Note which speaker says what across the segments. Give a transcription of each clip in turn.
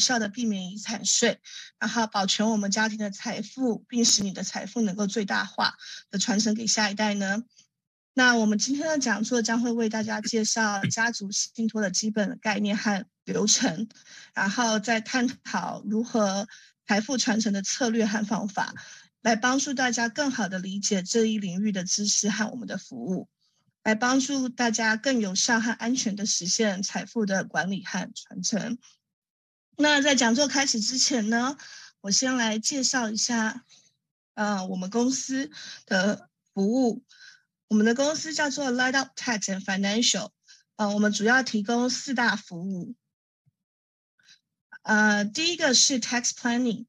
Speaker 1: 有效的避免遗产税，然后保全我们家庭的财富，并使你的财富能够最大化的传承给下一代呢？那我们今天的讲座将会为大家介绍家族信托的基本概念和流程，然后再探讨如何财富传承的策略和方法，来帮助大家更好的理解这一领域的知识和我们的服务。来帮助大家更有效和安全的实现财富的管理和传承。那在讲座开始之前呢，我先来介绍一下，呃，我们公司的服务。我们的公司叫做 Light Up Tax and Financial，呃，我们主要提供四大服务。呃，第一个是 Tax Planning。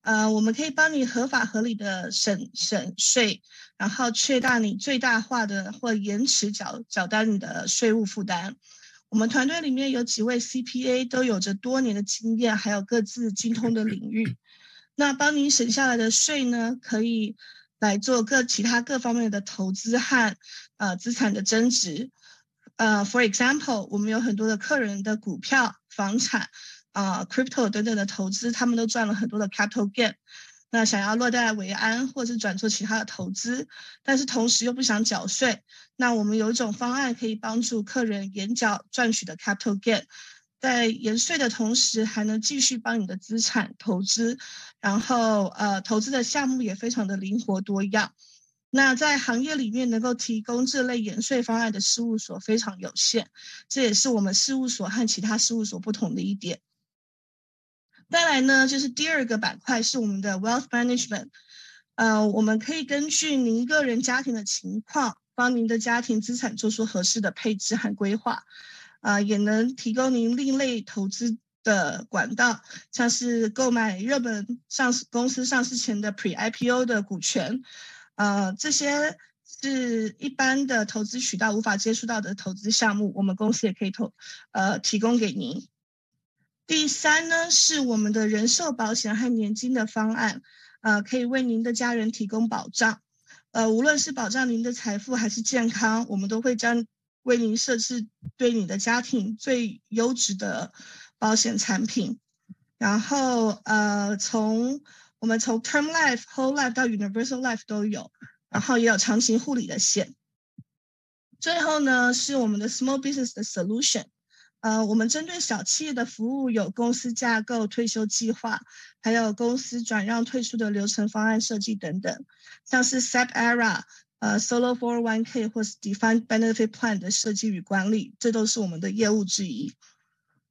Speaker 1: 呃，我们可以帮你合法合理的省省税，然后确大你最大化的或延迟缴缴单你的税务负担。我们团队里面有几位 CPA 都有着多年的经验，还有各自精通的领域。那帮你省下来的税呢，可以来做各其他各方面的投资和呃资产的增值。呃，For example，我们有很多的客人的股票、房产。啊，crypto 等等的投资，他们都赚了很多的 capital gain。那想要落袋为安，或者转做其他的投资，但是同时又不想缴税，那我们有一种方案可以帮助客人延缴赚取的 capital gain，在延税的同时，还能继续帮你的资产投资，然后呃，投资的项目也非常的灵活多样。那在行业里面能够提供这类延税方案的事务所非常有限，这也是我们事务所和其他事务所不同的一点。再来呢，就是第二个板块是我们的 wealth management，呃，我们可以根据您个人家庭的情况，帮您的家庭资产做出合适的配置和规划，啊，也能提供您另类投资的管道，像是购买日本上市公司上市前的 pre IPO 的股权，呃，这些是一般的投资渠道无法接触到的投资项目，我们公司也可以投，呃，提供给您。第三呢，是我们的人寿保险和年金的方案，呃，可以为您的家人提供保障，呃，无论是保障您的财富还是健康，我们都会将为您设置对你的家庭最优质的保险产品。然后，呃，从我们从 Term Life、Whole Life 到 Universal Life 都有，然后也有长期护理的险。最后呢，是我们的 Small Business 的 Solution。呃，我们针对小企业的服务有公司架构、退休计划，还有公司转让退出的流程方案设计等等，像是 SEP ERA、呃 Solo 401k 或是 Defined Benefit Plan 的设计与管理，这都是我们的业务之一。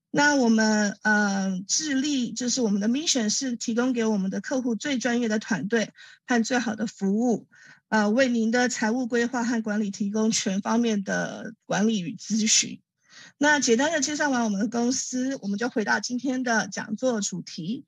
Speaker 1: 那我们呃致力就是我们的 mission 是提供给我们的客户最专业的团队和最好的服务，呃，为您的财务规划和管理提供全方面的管理与咨询。那简单的介绍完我们的公司，我们就回到今天的讲座主题。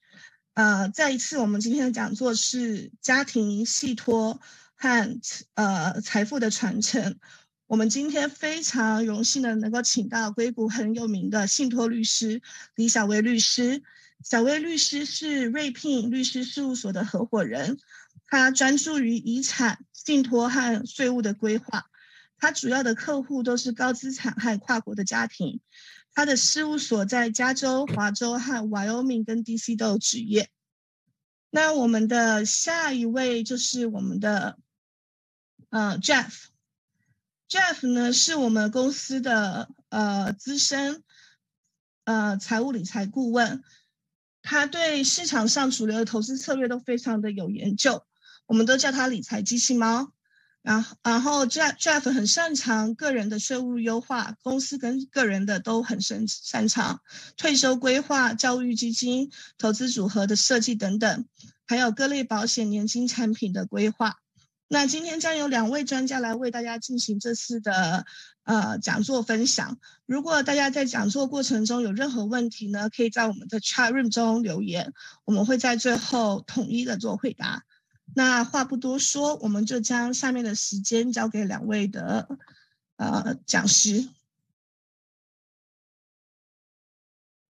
Speaker 1: 呃，再一次，我们今天的讲座是家庭信托和呃财富的传承。我们今天非常荣幸的能够请到硅谷很有名的信托律师李小薇律师。小薇律师是瑞聘律师事务所的合伙人，他专注于遗产信托和税务的规划。他主要的客户都是高资产和跨国的家庭，他的事务所在加州、华州和 Wyoming 跟 DC 都有职业。那我们的下一位就是我们的，呃，Jeff，Jeff 呢是我们公司的呃资深，呃财务理财顾问，他对市场上主流的投资策略都非常的有研究，我们都叫他理财机器猫。然后，然后 Jeff Jeff 很擅长个人的税务优化，公司跟个人的都很擅擅长退休规划、教育基金、投资组合的设计等等，还有各类保险、年金产品的规划。那今天将有两位专家来为大家进行这次的呃讲座分享。如果大家在讲座过程中有任何问题呢，可以在我们的 Chat Room 中留言，我们会在最后统一的做回答。那话不多说，我们就将下面的时间交给两位的呃讲师。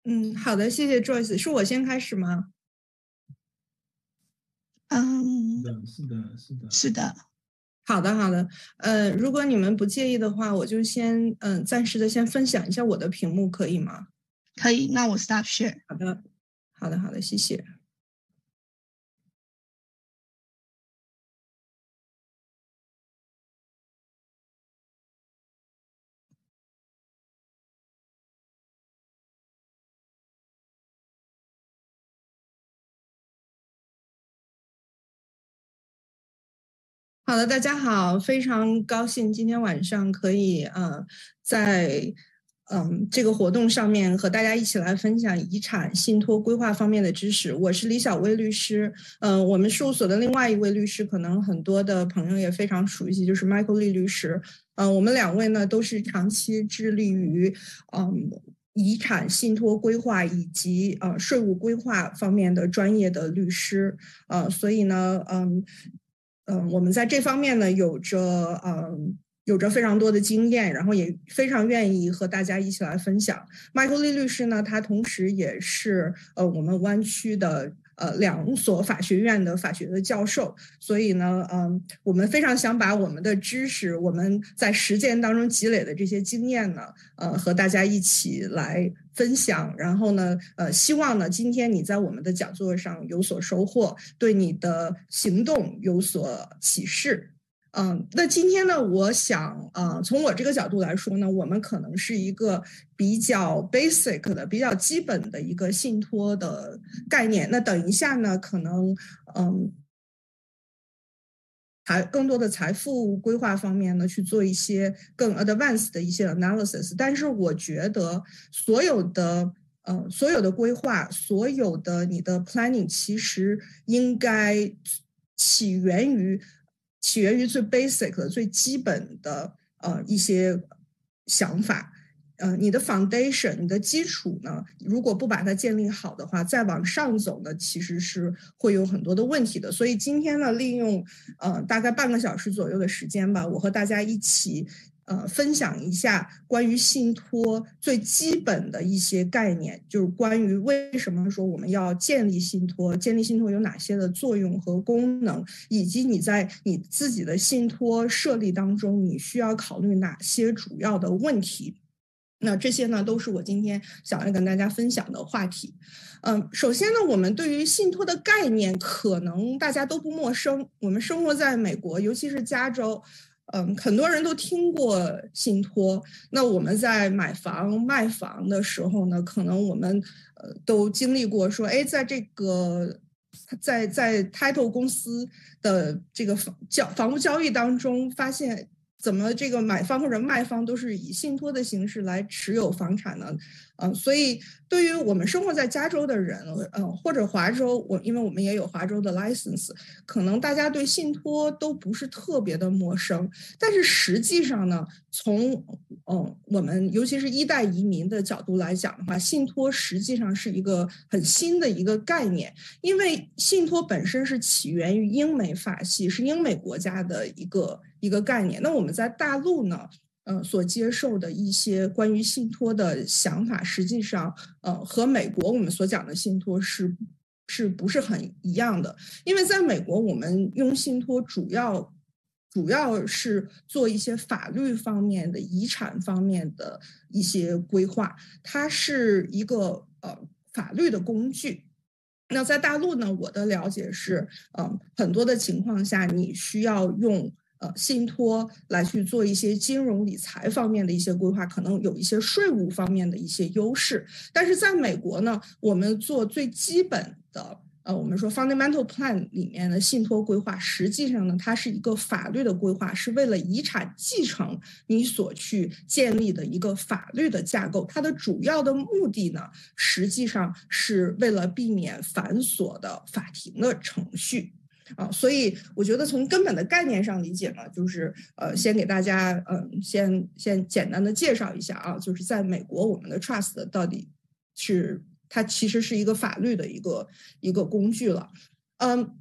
Speaker 2: 嗯，好的，谢谢 Joyce，是我先开始吗？
Speaker 1: 嗯，
Speaker 3: 是的，是的，是的，
Speaker 1: 是的。
Speaker 2: 好的，好的。呃，如果你们不介意的话，我就先嗯暂时的先分享一下我的屏幕，可以吗？
Speaker 1: 可以，那我 stop share。
Speaker 2: 好的。好的，好的，谢谢。好的，大家好，非常高兴今天晚上可以呃在嗯这个活动上面和大家一起来分享遗产信托规划方面的知识。我是李小薇律师，嗯，我们事务所的另外一位律师，可能很多的朋友也非常熟悉，就是 Michael Lee 律师。嗯，我们两位呢都是长期致力于嗯遗产信托规划以及呃税务规划方面的专业的律师，呃，所以呢，嗯。嗯，我们在这方面呢，有着嗯，有着非常多的经验，然后也非常愿意和大家一起来分享。Michael Lee 律师呢，他同时也是呃我们湾区的。呃，两所法学院的法学的教授，所以呢，嗯，我们非常想把我们的知识，我们在实践当中积累的这些经验呢，呃，和大家一起来分享。然后呢，呃，希望呢，今天你在我们的讲座上有所收获，对你的行动有所启示。嗯，那今天呢，我想，呃，从我这个角度来说呢，我们可能是一个比较 basic 的、比较基本的一个信托的概念。那等一下呢，可能，嗯，财更多的财富规划方面呢，去做一些更 advanced 的一些 analysis。但是我觉得，所有的，呃，所有的规划，所有的你的 planning，其实应该起源于。起源于最 basic 的、最基本的呃一些想法，呃，你的 foundation、你的基础呢，如果不把它建立好的话，再往上走呢，其实是会有很多的问题的。所以今天呢，利用呃大概半个小时左右的时间吧，我和大家一起。呃，分享一下关于信托最基本的一些概念，就是关于为什么说我们要建立信托，建立信托有哪些的作用和功能，以及你在你自己的信托设立当中，你需要考虑哪些主要的问题。那这些呢，都是我今天想要跟大家分享的话题。嗯，首先呢，我们对于信托的概念，可能大家都不陌生。我们生活在美国，尤其是加州。嗯，很多人都听过信托。那我们在买房卖房的时候呢，可能我们呃都经历过说，哎，在这个在在 title 公司的这个房交房屋交易当中，发现怎么这个买方或者卖方都是以信托的形式来持有房产呢？嗯，所以对于我们生活在加州的人，嗯，或者华州，我因为我们也有华州的 license，可能大家对信托都不是特别的陌生。但是实际上呢，从嗯我们尤其是一代移民的角度来讲的话，信托实际上是一个很新的一个概念，因为信托本身是起源于英美法系，是英美国家的一个一个概念。那我们在大陆呢？呃，所接受的一些关于信托的想法，实际上，呃，和美国我们所讲的信托是是不是很一样的？因为在美国，我们用信托主要主要是做一些法律方面的、遗产方面的一些规划，它是一个呃法律的工具。那在大陆呢，我的了解是，嗯，很多的情况下，你需要用。呃，信托来去做一些金融理财方面的一些规划，可能有一些税务方面的一些优势。但是在美国呢，我们做最基本的，呃，我们说 fundamental plan 里面的信托规划，实际上呢，它是一个法律的规划，是为了遗产继承你所去建立的一个法律的架构。它的主要的目的呢，实际上是为了避免繁琐的法庭的程序。啊，所以我觉得从根本的概念上理解呢，就是呃，先给大家嗯，先先简单的介绍一下啊，就是在美国，我们的 trust 到底是它其实是一个法律的一个一个工具了，嗯，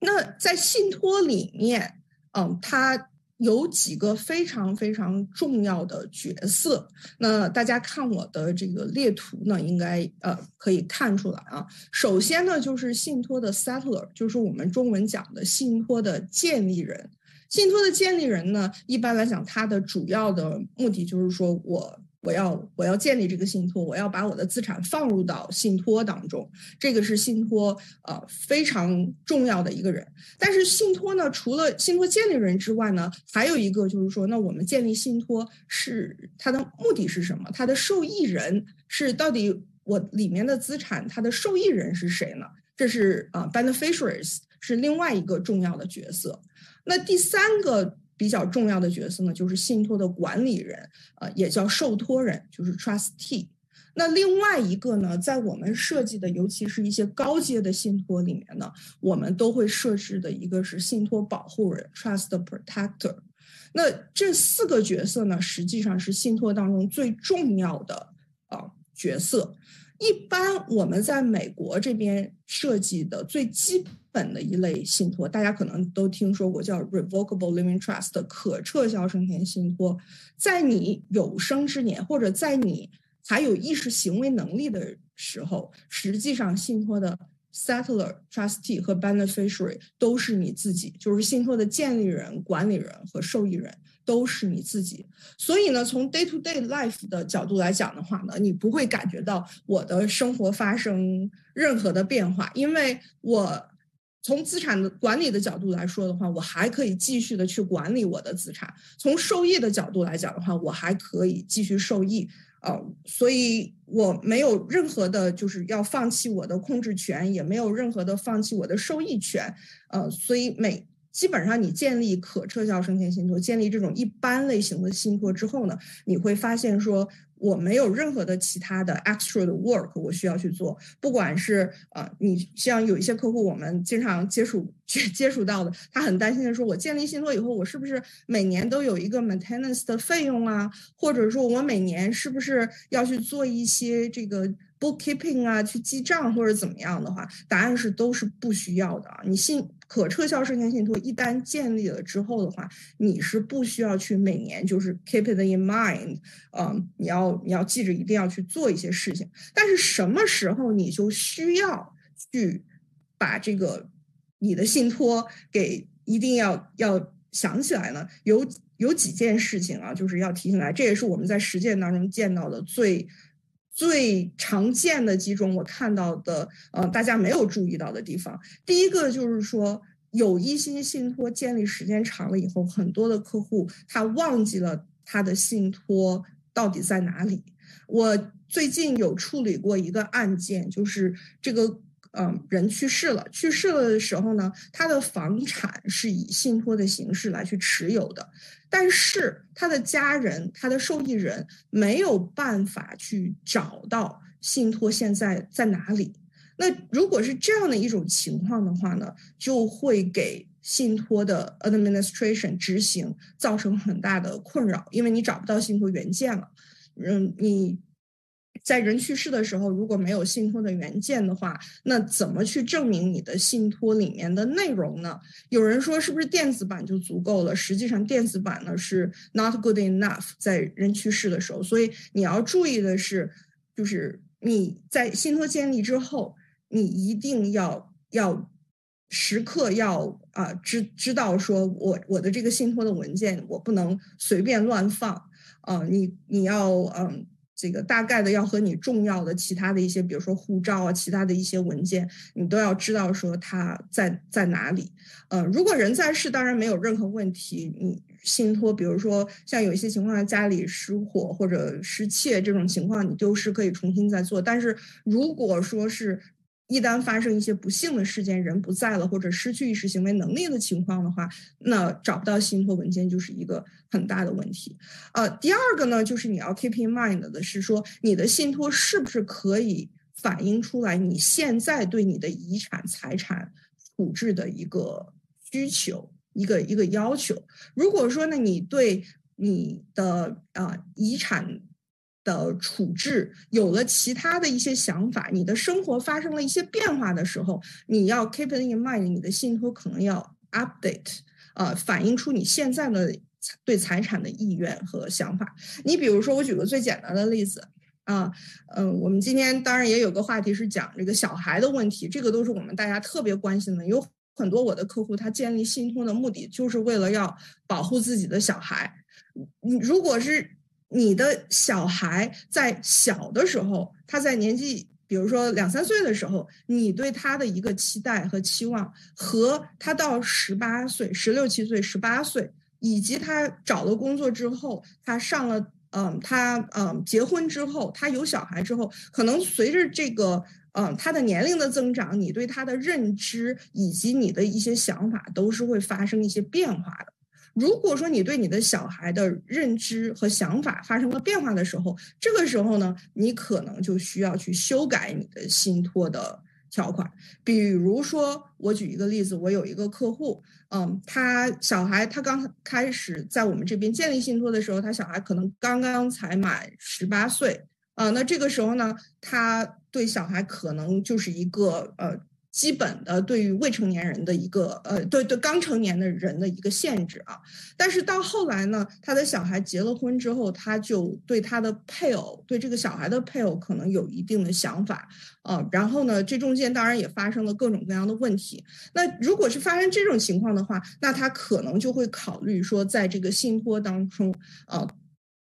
Speaker 2: 那在信托里面，嗯，它。有几个非常非常重要的角色，那大家看我的这个列图呢，应该呃可以看出来啊。首先呢，就是信托的 settler，就是我们中文讲的信托的建立人。信托的建立人呢，一般来讲，他的主要的目的就是说我。我要我要建立这个信托，我要把我的资产放入到信托当中，这个是信托呃非常重要的一个人。但是信托呢，除了信托建立人之外呢，还有一个就是说，那我们建立信托是它的目的是什么？它的受益人是到底我里面的资产，它的受益人是谁呢？这是啊，beneficiaries 是另外一个重要的角色。那第三个。比较重要的角色呢，就是信托的管理人，呃，也叫受托人，就是 trustee。那另外一个呢，在我们设计的，尤其是一些高阶的信托里面呢，我们都会设置的一个是信托保护人 （trust protector）。那这四个角色呢，实际上是信托当中最重要的啊角色。一般我们在美国这边设计的最基本的一类信托，大家可能都听说过，叫 Revocable Living Trust 可撤销生前信托。在你有生之年，或者在你还有意识行为能力的时候，实际上信托的 Settler、Trustee 和 Beneficiary 都是你自己，就是信托的建立人、管理人和受益人。都是你自己，所以呢，从 day to day life 的角度来讲的话呢，你不会感觉到我的生活发生任何的变化，因为我从资产的管理的角度来说的话，我还可以继续的去管理我的资产；从受益的角度来讲的话，我还可以继续受益。呃，所以我没有任何的就是要放弃我的控制权，也没有任何的放弃我的受益权。呃，所以每基本上，你建立可撤销生前信托，建立这种一般类型的信托之后呢，你会发现说，我没有任何的其他的 extra 的 work 我需要去做。不管是呃，你像有一些客户，我们经常接触接接触到的，他很担心的说，我建立信托以后，我是不是每年都有一个 maintenance 的费用啊？或者说我每年是不是要去做一些这个 bookkeeping 啊，去记账或者怎么样的话？答案是都是不需要的啊，你信。可撤销生前信托一旦建立了之后的话，你是不需要去每年就是 keep it in mind，嗯，你要你要记着一定要去做一些事情。但是什么时候你就需要去把这个你的信托给一定要要想起来呢？有有几件事情啊，就是要提醒来，这也是我们在实践当中见到的最。最常见的几种我看到的，呃，大家没有注意到的地方。第一个就是说，有一些信托建立时间长了以后，很多的客户他忘记了他的信托到底在哪里。我最近有处理过一个案件，就是这个。嗯，人去世了，去世了的时候呢，他的房产是以信托的形式来去持有的，但是他的家人、他的受益人没有办法去找到信托现在在哪里。那如果是这样的一种情况的话呢，就会给信托的 administration 执行造成很大的困扰，因为你找不到信托原件了。嗯，你。在人去世的时候，如果没有信托的原件的话，那怎么去证明你的信托里面的内容呢？有人说是不是电子版就足够了？实际上，电子版呢是 not good enough。在人去世的时候，所以你要注意的是，就是你在信托建立之后，你一定要要时刻要啊知知道说，我我的这个信托的文件我不能随便乱放啊，你你要嗯。这个大概的要和你重要的其他的一些，比如说护照啊，其他的一些文件，你都要知道说他在在哪里。呃，如果人在世，当然没有任何问题。你信托，比如说像有一些情况下家里失火或者失窃这种情况，你丢失可以重新再做。但是如果说是一旦发生一些不幸的事件，人不在了或者失去意识行为能力的情况的话，那找不到信托文件就是一个很大的问题。呃，第二个呢，就是你要 keep in mind 的是说，你的信托是不是可以反映出来你现在对你的遗产财产处置的一个需求，一个一个要求。如果说呢，你对你的啊遗产的处置有了其他的一些想法，你的生活发生了一些变化的时候，你要 keep it in mind，你的信托可能要 update，呃，反映出你现在的对财产的意愿和想法。你比如说，我举个最简单的例子啊，嗯，我们今天当然也有个话题是讲这个小孩的问题，这个都是我们大家特别关心的。有很多我的客户他建立信托的目的就是为了要保护自己的小孩。你如果是你的小孩在小的时候，他在年纪，比如说两三岁的时候，你对他的一个期待和期望，和他到十八岁、十六七岁、十八岁，以及他找了工作之后，他上了，嗯，他嗯结婚之后，他有小孩之后，可能随着这个，嗯，他的年龄的增长，你对他的认知以及你的一些想法，都是会发生一些变化的。如果说你对你的小孩的认知和想法发生了变化的时候，这个时候呢，你可能就需要去修改你的信托的条款。比如说，我举一个例子，我有一个客户，嗯，他小孩他刚开始在我们这边建立信托的时候，他小孩可能刚刚才满十八岁，啊，那这个时候呢，他对小孩可能就是一个呃。基本的对于未成年人的一个呃，对对刚成年的人的一个限制啊，但是到后来呢，他的小孩结了婚之后，他就对他的配偶，对这个小孩的配偶可能有一定的想法啊，然后呢，这中间当然也发生了各种各样的问题。那如果是发生这种情况的话，那他可能就会考虑说，在这个信托当中啊，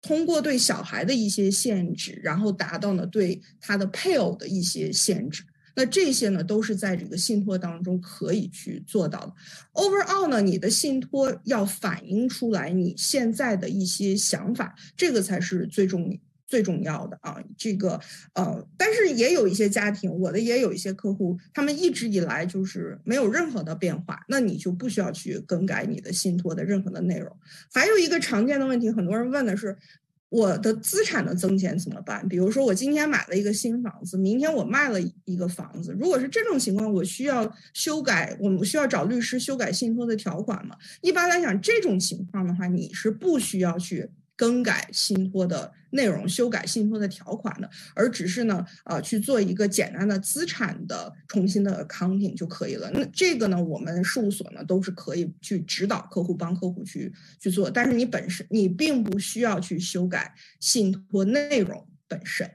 Speaker 2: 通过对小孩的一些限制，然后达到呢对他的配偶的一些限制。那这些呢，都是在这个信托当中可以去做到的。Overall 呢，你的信托要反映出来你现在的一些想法，这个才是最重最重要的啊。这个呃，但是也有一些家庭，我的也有一些客户，他们一直以来就是没有任何的变化，那你就不需要去更改你的信托的任何的内容。还有一个常见的问题，很多人问的是。我的资产的增减怎么办？比如说，我今天买了一个新房子，明天我卖了一个房子。如果是这种情况，我需要修改，我们需要找律师修改信托的条款吗？一般来讲，这种情况的话，你是不需要去。更改信托的内容，修改信托的条款的，而只是呢，呃，去做一个简单的资产的重新的 accounting 就可以了。那这个呢，我们事务所呢都是可以去指导客户，帮客户去去做。但是你本身你并不需要去修改信托内容本身。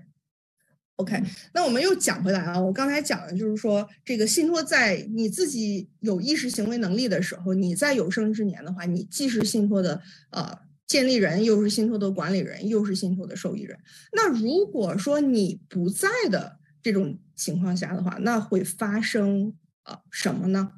Speaker 2: OK，那我们又讲回来啊，我刚才讲的就是说，这个信托在你自己有意识行为能力的时候，你在有生之年的话，你既是信托的呃。建立人又是信托的管理人，又是信托的受益人。那如果说你不在的这种情况下的话，那会发生呃什么呢？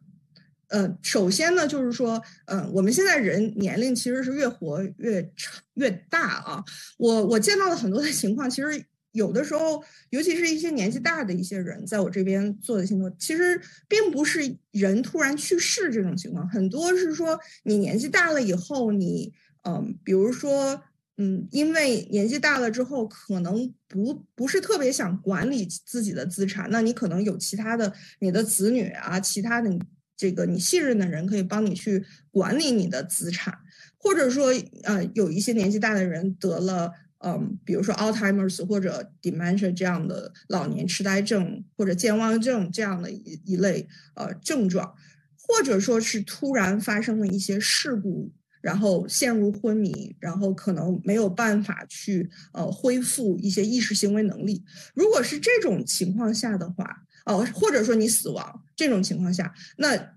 Speaker 2: 呃，首先呢，就是说，呃，我们现在人年龄其实是越活越长越大啊。我我见到的很多的情况，其实有的时候，尤其是一些年纪大的一些人，在我这边做的信托，其实并不是人突然去世这种情况，很多是说你年纪大了以后你。嗯，比如说，嗯，因为年纪大了之后，可能不不是特别想管理自己的资产，那你可能有其他的你的子女啊，其他的这个你信任的人可以帮你去管理你的资产，或者说，呃，有一些年纪大的人得了，嗯，比如说 Alzheimer's 或者 dementia 这样的老年痴呆症或者健忘症这样的一一类呃症状，或者说是突然发生了一些事故。然后陷入昏迷，然后可能没有办法去呃恢复一些意识行为能力。如果是这种情况下的话，哦，或者说你死亡这种情况下，那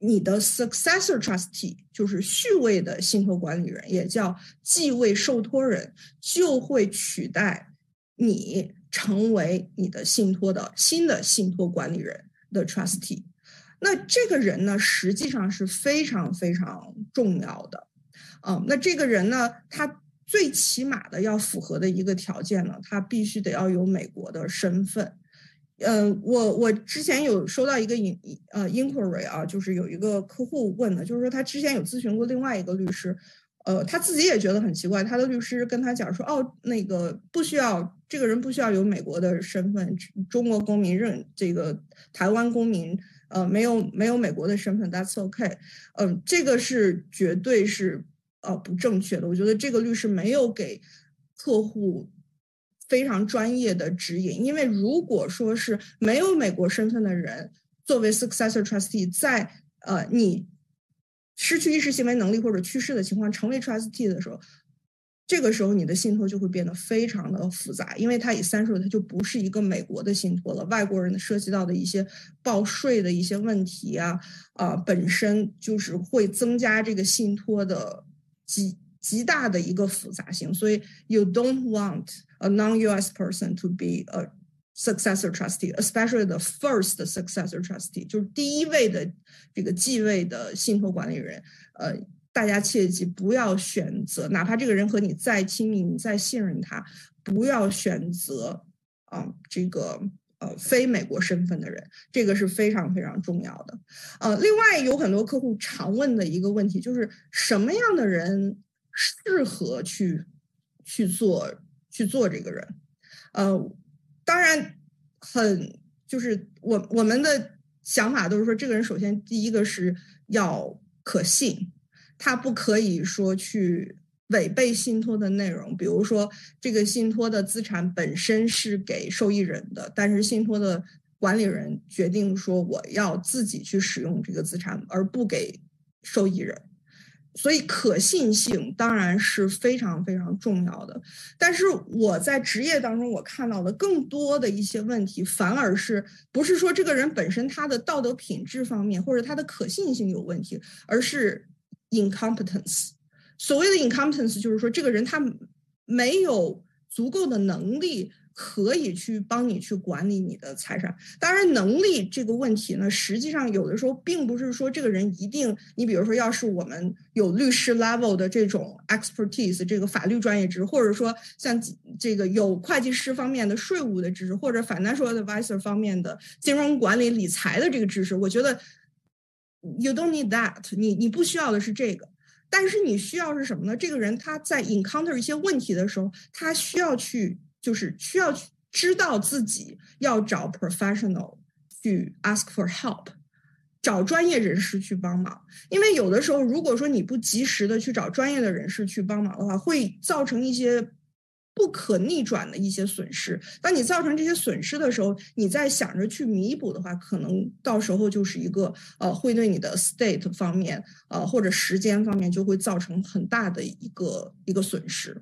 Speaker 2: 你的 successor trustee 就是续位的信托管理人，也叫继位受托人，就会取代你成为你的信托的新的信托管理人的 trustee。那这个人呢，实际上是非常非常重要的，嗯，那这个人呢，他最起码的要符合的一个条件呢，他必须得要有美国的身份，嗯，我我之前有收到一个 in 呃 inquiry 啊，就是有一个客户问的，就是说他之前有咨询过另外一个律师，呃，他自己也觉得很奇怪，他的律师跟他讲说，哦，那个不需要这个人不需要有美国的身份，中国公民认这个台湾公民。呃，没有没有美国的身份，That's OK。嗯，这个是绝对是呃不正确的。我觉得这个律师没有给客户非常专业的指引，因为如果说是没有美国身份的人作为 successor trustee，在呃你失去意识行为能力或者去世的情况成为 trustee 的时候。这个时候，你的信托就会变得非常的复杂，因为它以三数，它就不是一个美国的信托了。外国人涉及到的一些报税的一些问题啊，啊，本身就是会增加这个信托的极极大的一个复杂性，所以 you don't want a non-US person to be a successor trustee，especially the first successor trustee，就是第一位的这个继位的信托管理人。呃，大家切记不要选择，哪怕这个人和你再亲密，你再信任他，不要选择啊这个。呃，非美国身份的人，这个是非常非常重要的。呃，另外有很多客户常问的一个问题就是，什么样的人适合去去做去做这个人？呃，当然很就是我我们的想法都是说，这个人首先第一个是要可信，他不可以说去。违背信托的内容，比如说这个信托的资产本身是给受益人的，但是信托的管理人决定说我要自己去使用这个资产，而不给受益人，所以可信性当然是非常非常重要的。但是我在职业当中，我看到的更多的一些问题，反而是不是说这个人本身他的道德品质方面或者他的可信性有问题，而是 incompetence。所谓的 incompetence 就是说，这个人他没有足够的能力可以去帮你去管理你的财产。当然，能力这个问题呢，实际上有的时候并不是说这个人一定。你比如说，要是我们有律师 level 的这种 expertise，这个法律专业知识，或者说像这个有会计师方面的税务的知识，或者 financial advisor 方面的金融管理理财的这个知识，我觉得 you don't need that。你你不需要的是这个。但是你需要是什么呢？这个人他在 encounter 一些问题的时候，他需要去，就是需要去知道自己要找 professional 去 ask for help，找专业人士去帮忙。因为有的时候，如果说你不及时的去找专业的人士去帮忙的话，会造成一些。不可逆转的一些损失，当你造成这些损失的时候，你再想着去弥补的话，可能到时候就是一个呃，会对你的 state 方面呃或者时间方面就会造成很大的一个一个损失，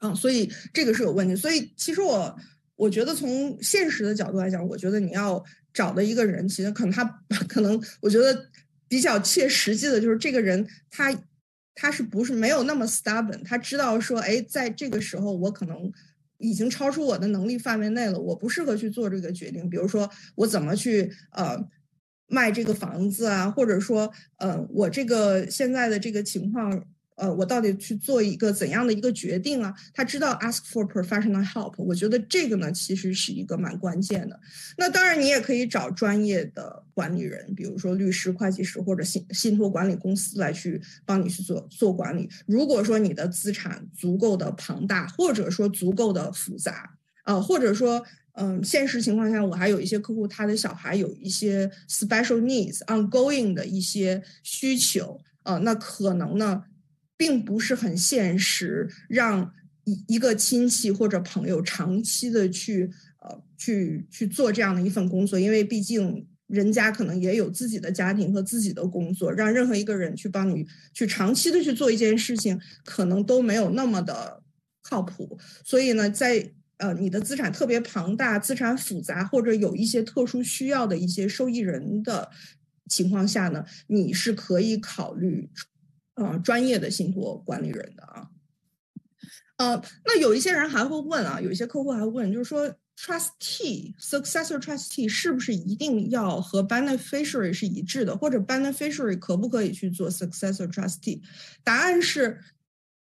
Speaker 2: 嗯，所以这个是有问题。所以其实我我觉得从现实的角度来讲，我觉得你要找的一个人，其实可能他 可能我觉得比较切实际的就是这个人他。他是不是没有那么 stubborn？他知道说，哎，在这个时候我可能已经超出我的能力范围内了，我不适合去做这个决定。比如说，我怎么去呃卖这个房子啊，或者说，呃，我这个现在的这个情况。呃，我到底去做一个怎样的一个决定啊？他知道 ask for professional help，我觉得这个呢，其实是一个蛮关键的。那当然，你也可以找专业的管理人，比如说律师、会计师或者信信托管理公司来去帮你去做做管理。如果说你的资产足够的庞大，或者说足够的复杂，呃，或者说，嗯，现实情况下，我还有一些客户，他的小孩有一些 special needs，ongoing 的一些需求，呃，那可能呢。并不是很现实，让一一个亲戚或者朋友长期的去呃去去做这样的一份工作，因为毕竟人家可能也有自己的家庭和自己的工作，让任何一个人去帮你去长期的去做一件事情，可能都没有那么的靠谱。所以呢，在呃你的资产特别庞大、资产复杂或者有一些特殊需要的一些受益人的情况下呢，你是可以考虑。啊，专业的信托管理人的啊，呃，那有一些人还会问啊，有一些客户还会问，就是说，trustee successor trustee 是不是一定要和 beneficiary 是一致的，或者 beneficiary 可不可以去做 successor trustee？答案是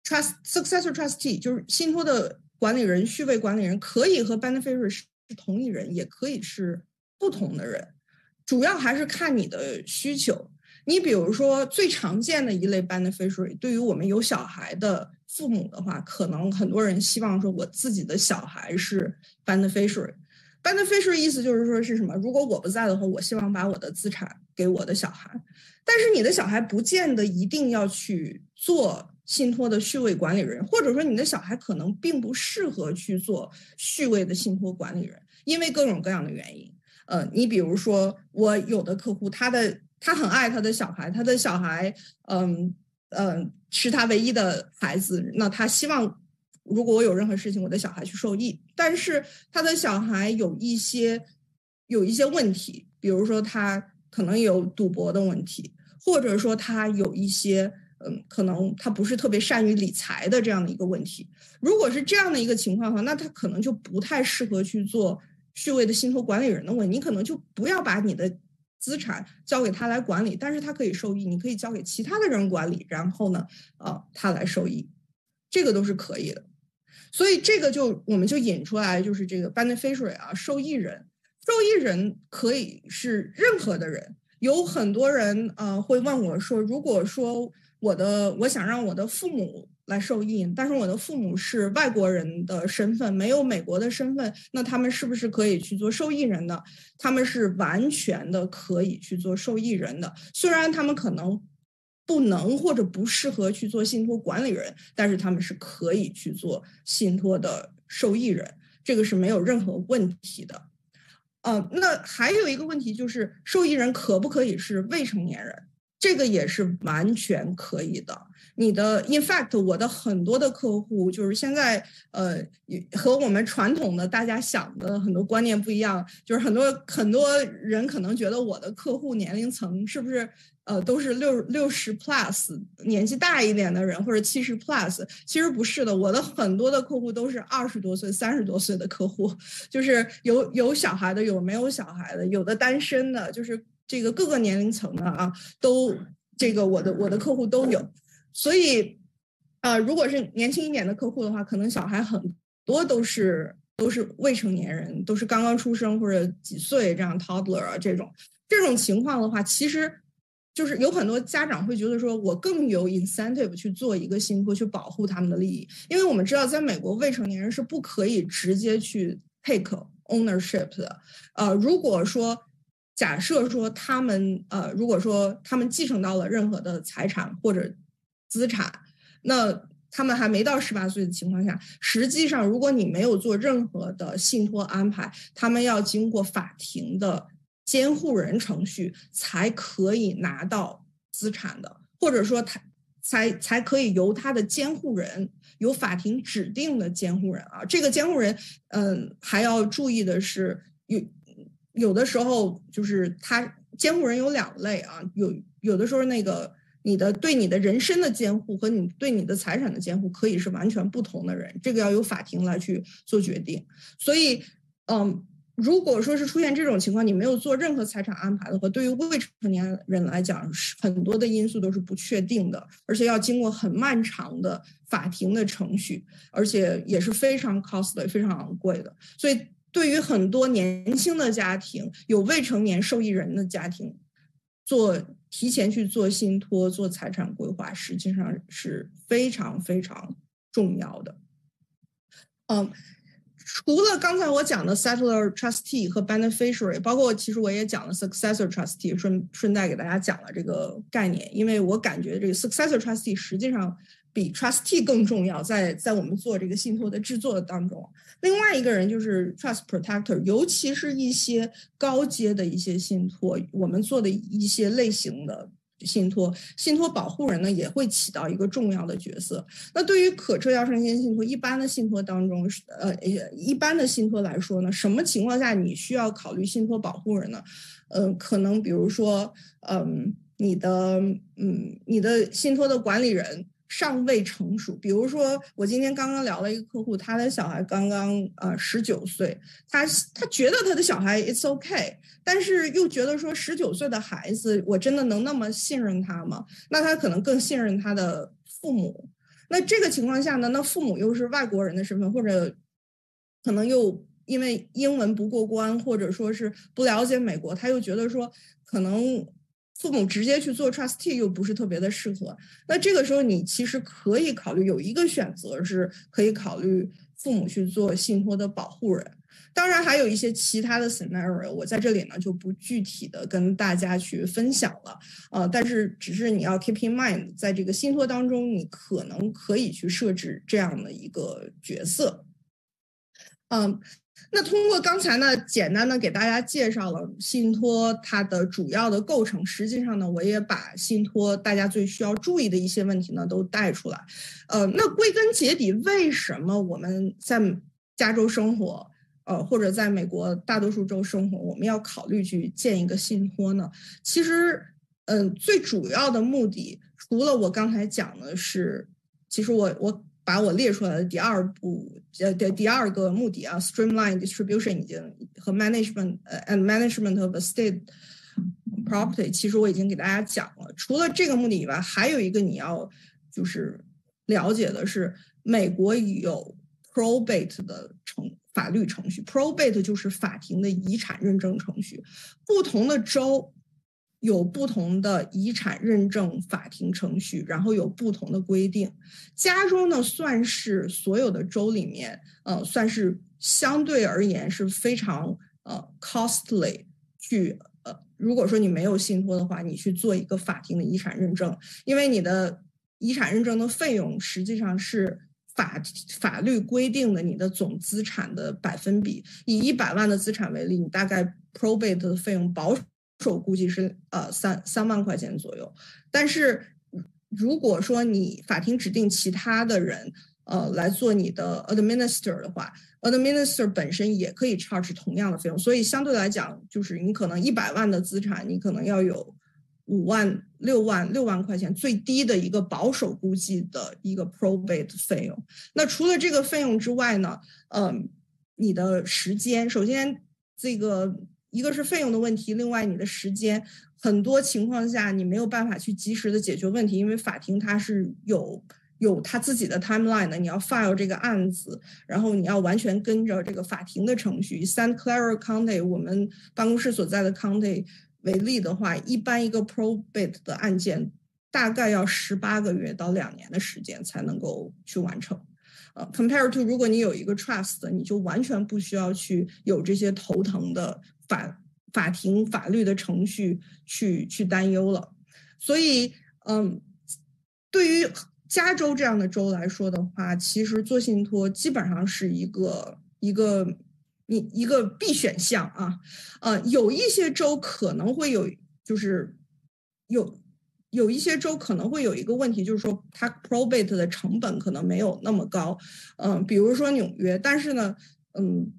Speaker 2: ，trust successor trustee 就是信托的管理人、续位管理人，可以和 beneficiary 是同一人，也可以是不同的人，主要还是看你的需求。你比如说，最常见的一类 beneficiary，对于我们有小孩的父母的话，可能很多人希望说，我自己的小孩是 beneficiary。beneficiary 意思就是说是什么？如果我不在的话，我希望把我的资产给我的小孩。但是你的小孩不见得一定要去做信托的续位管理人，或者说你的小孩可能并不适合去做续位的信托管理人，因为各种各样的原因。呃，你比如说，我有的客户他的。他很爱他的小孩，他的小孩，嗯嗯，是他唯一的孩子。那他希望，如果我有任何事情，我的小孩去受益。但是他的小孩有一些有一些问题，比如说他可能有赌博的问题，或者说他有一些嗯，可能他不是特别善于理财的这样的一个问题。如果是这样的一个情况的话，那他可能就不太适合去做序位的信托管理人的问题。你可能就不要把你的资产交给他来管理，但是他可以受益，你可以交给其他的人管理，然后呢，啊，他来受益，这个都是可以的。所以这个就我们就引出来，就是这个 beneficiary 啊，受益人，受益人可以是任何的人。有很多人呃会问我说，如果说我的我想让我的父母来受益，但是我的父母是外国人的身份，没有美国的身份，那他们是不是可以去做受益人呢？他们是完全的可以去做受益人的，虽然他们可能不能或者不适合去做信托管理人，但是他们是可以去做信托的受益人，这个是没有任何问题的。呃，那还有一个问题就是，受益人可不可以是未成年人？这个也是完全可以的。你的，in fact，我的很多的客户就是现在，呃，和我们传统的大家想的很多观念不一样，就是很多很多人可能觉得我的客户年龄层是不是？呃，都是六六十 plus 年纪大一点的人，或者七十 plus，其实不是的。我的很多的客户都是二十多岁、三十多岁的客户，就是有有小孩的，有没有小孩的，有的单身的，就是这个各个年龄层的啊，都这个我的我的客户都有。所以，啊，如果是年轻一点的客户的话，可能小孩很多都是都是未成年人，都是刚刚出生或者几岁这样 toddler 啊这种这种情况的话，其实。就是有很多家长会觉得说，我更有 incentive 去做一个信托去保护他们的利益，因为我们知道，在美国未成年人是不可以直接去 take ownership 的。呃，如果说假设说他们呃，如果说他们继承到了任何的财产或者资产，那他们还没到十八岁的情况下，实际上如果你没有做任何的信托安排，他们要经过法庭的。监护人程序才可以拿到资产的，或者说他才才可以由他的监护人，由法庭指定的监护人啊。这个监护人，嗯，还要注意的是，有有的时候就是他监护人有两类啊，有有的时候那个你的对你的人身的监护和你对你的财产的监护可以是完全不同的人，这个要由法庭来去做决定。所以，嗯。如果说是出现这种情况，你没有做任何财产安排的话，对于未成年人来讲，是很多的因素都是不确定的，而且要经过很漫长的法庭的程序，而且也是非常 costly、非常昂贵的。所以，对于很多年轻的家庭，有未成年受益人的家庭，做提前去做信托、做财产规划，实际上是非常非常重要的。嗯。除了刚才我讲的 settler trustee 和 beneficiary，包括其实我也讲了 successor trustee，顺顺带给大家讲了这个概念，因为我感觉这个 successor trustee 实际上比 trustee 更重要，在在我们做这个信托的制作当中。另外一个人就是 trust protector，尤其是一些高阶的一些信托，我们做的一些类型的。信托信托保护人呢也会起到一个重要的角色。那对于可撤销生鲜信托，一般的信托当中，呃，一般的信托来说呢，什么情况下你需要考虑信托保护人呢？嗯，可能比如说，嗯，你的，嗯，你的信托的管理人。尚未成熟，比如说我今天刚刚聊了一个客户，他的小孩刚刚呃十九岁，他他觉得他的小孩 it's okay，但是又觉得说十九岁的孩子，我真的能那么信任他吗？那他可能更信任他的父母。那这个情况下呢，那父母又是外国人的身份，或者可能又因为英文不过关，或者说是不了解美国，他又觉得说可能。父母直接去做 trustee 又不是特别的适合，那这个时候你其实可以考虑有一个选择是可以考虑父母去做信托的保护人，当然还有一些其他的 scenario，我在这里呢就不具体的跟大家去分享了，呃，但是只是你要 keep in mind，在这个信托当中，你可能可以去设置这样的一个角色，嗯。那通过刚才呢，简单的给大家介绍了信托它的主要的构成。实际上呢，我也把信托大家最需要注意的一些问题呢都带出来。呃，那归根结底，为什么我们在加州生活，呃，或者在美国大多数州生活，我们要考虑去建一个信托呢？其实嗯，最主要的目的，除了我刚才讲的是，其实我我把我列出来的第二步，呃，的第二个目的啊，streamline distribution 已经和 management 呃 and management of estate property，其实我已经给大家讲了。除了这个目的以外，还有一个你要就是了解的是，美国有 probate 的程法律程序，probate 就是法庭的遗产认证程序，不同的州。有不同的遗产认证法庭程序，然后有不同的规定。加州呢，算是所有的州里面，呃，算是相对而言是非常呃 costly 去呃，如果说你没有信托的话，你去做一个法庭的遗产认证，因为你的遗产认证的费用实际上是法法律规定的你的总资产的百分比。以一百万的资产为例，你大概 probate 的费用保。手估计是呃三三万块钱左右，但是如果说你法庭指定其他的人呃来做你的 administer 的话，administer 本身也可以 charge 同样的费用，所以相对来讲，就是你可能一百万的资产，你可能要有五万六万六万块钱最低的一个保守估计的一个 probate 费用。那除了这个费用之外呢，嗯，你的时间，首先这个。一个是费用的问题，另外你的时间，很多情况下你没有办法去及时的解决问题，因为法庭它是有有它自己的 timeline 的，你要 file 这个案子，然后你要完全跟着这个法庭的程序。San Clara County 我们办公室所在的 county 为例的话，一般一个 probate 的案件大概要十八个月到两年的时间才能够去完成。呃，compare to 如果你有一个 trust，你就完全不需要去有这些头疼的。法法庭法律的程序去去担忧了，所以嗯，对于加州这样的州来说的话，其实做信托基本上是一个一个一一个必选项啊。呃，有一些州可能会有，就是有有一些州可能会有一个问题，就是说它 probate 的成本可能没有那么高，嗯，比如说纽约，但是呢，嗯。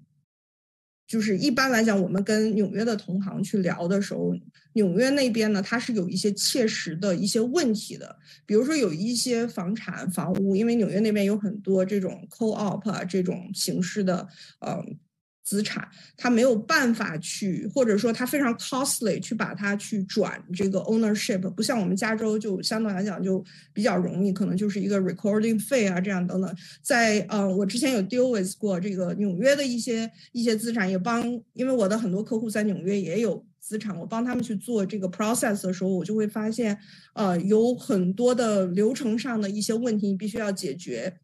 Speaker 2: 就是一般来讲，我们跟纽约的同行去聊的时候，纽约那边呢，它是有一些切实的一些问题的。比如说，有一些房产房屋，因为纽约那边有很多这种 co-op 这种形式的，嗯。资产，他没有办法去，或者说他非常 costly 去把它去转这个 ownership，不像我们加州就相对来讲就比较容易，可能就是一个 recording 费啊这样等等。在呃，我之前有 deal with 过这个纽约的一些一些资产，也帮，因为我的很多客户在纽约也有资产，我帮他们去做这个 process 的时候，我就会发现，呃，有很多的流程上的一些问题你必须要解决，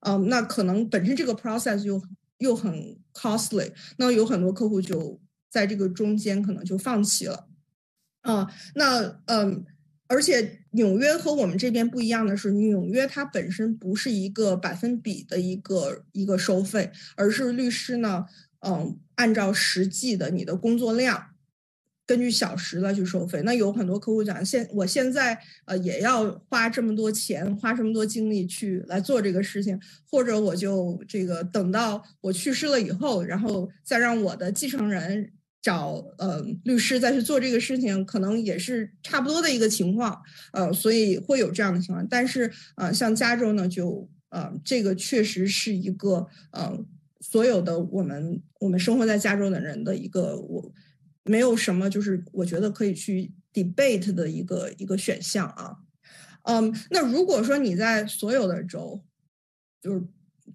Speaker 2: 嗯，那可能本身这个 process 就。又很 costly，那有很多客户就在这个中间可能就放弃了，啊，那嗯，而且纽约和我们这边不一样的是，纽约它本身不是一个百分比的一个一个收费，而是律师呢，嗯，按照实际的你的工作量。根据小时来去收费，那有很多客户讲，现我现在呃也要花这么多钱，花这么多精力去来做这个事情，或者我就这个等到我去世了以后，然后再让我的继承人找呃律师再去做这个事情，可能也是差不多的一个情况，呃，所以会有这样的情况。但是呃，像加州呢，就呃这个确实是一个呃所有的我们我们生活在加州的人的一个我。没有什么，就是我觉得可以去 debate 的一个一个选项啊，嗯，那如果说你在所有的州，就是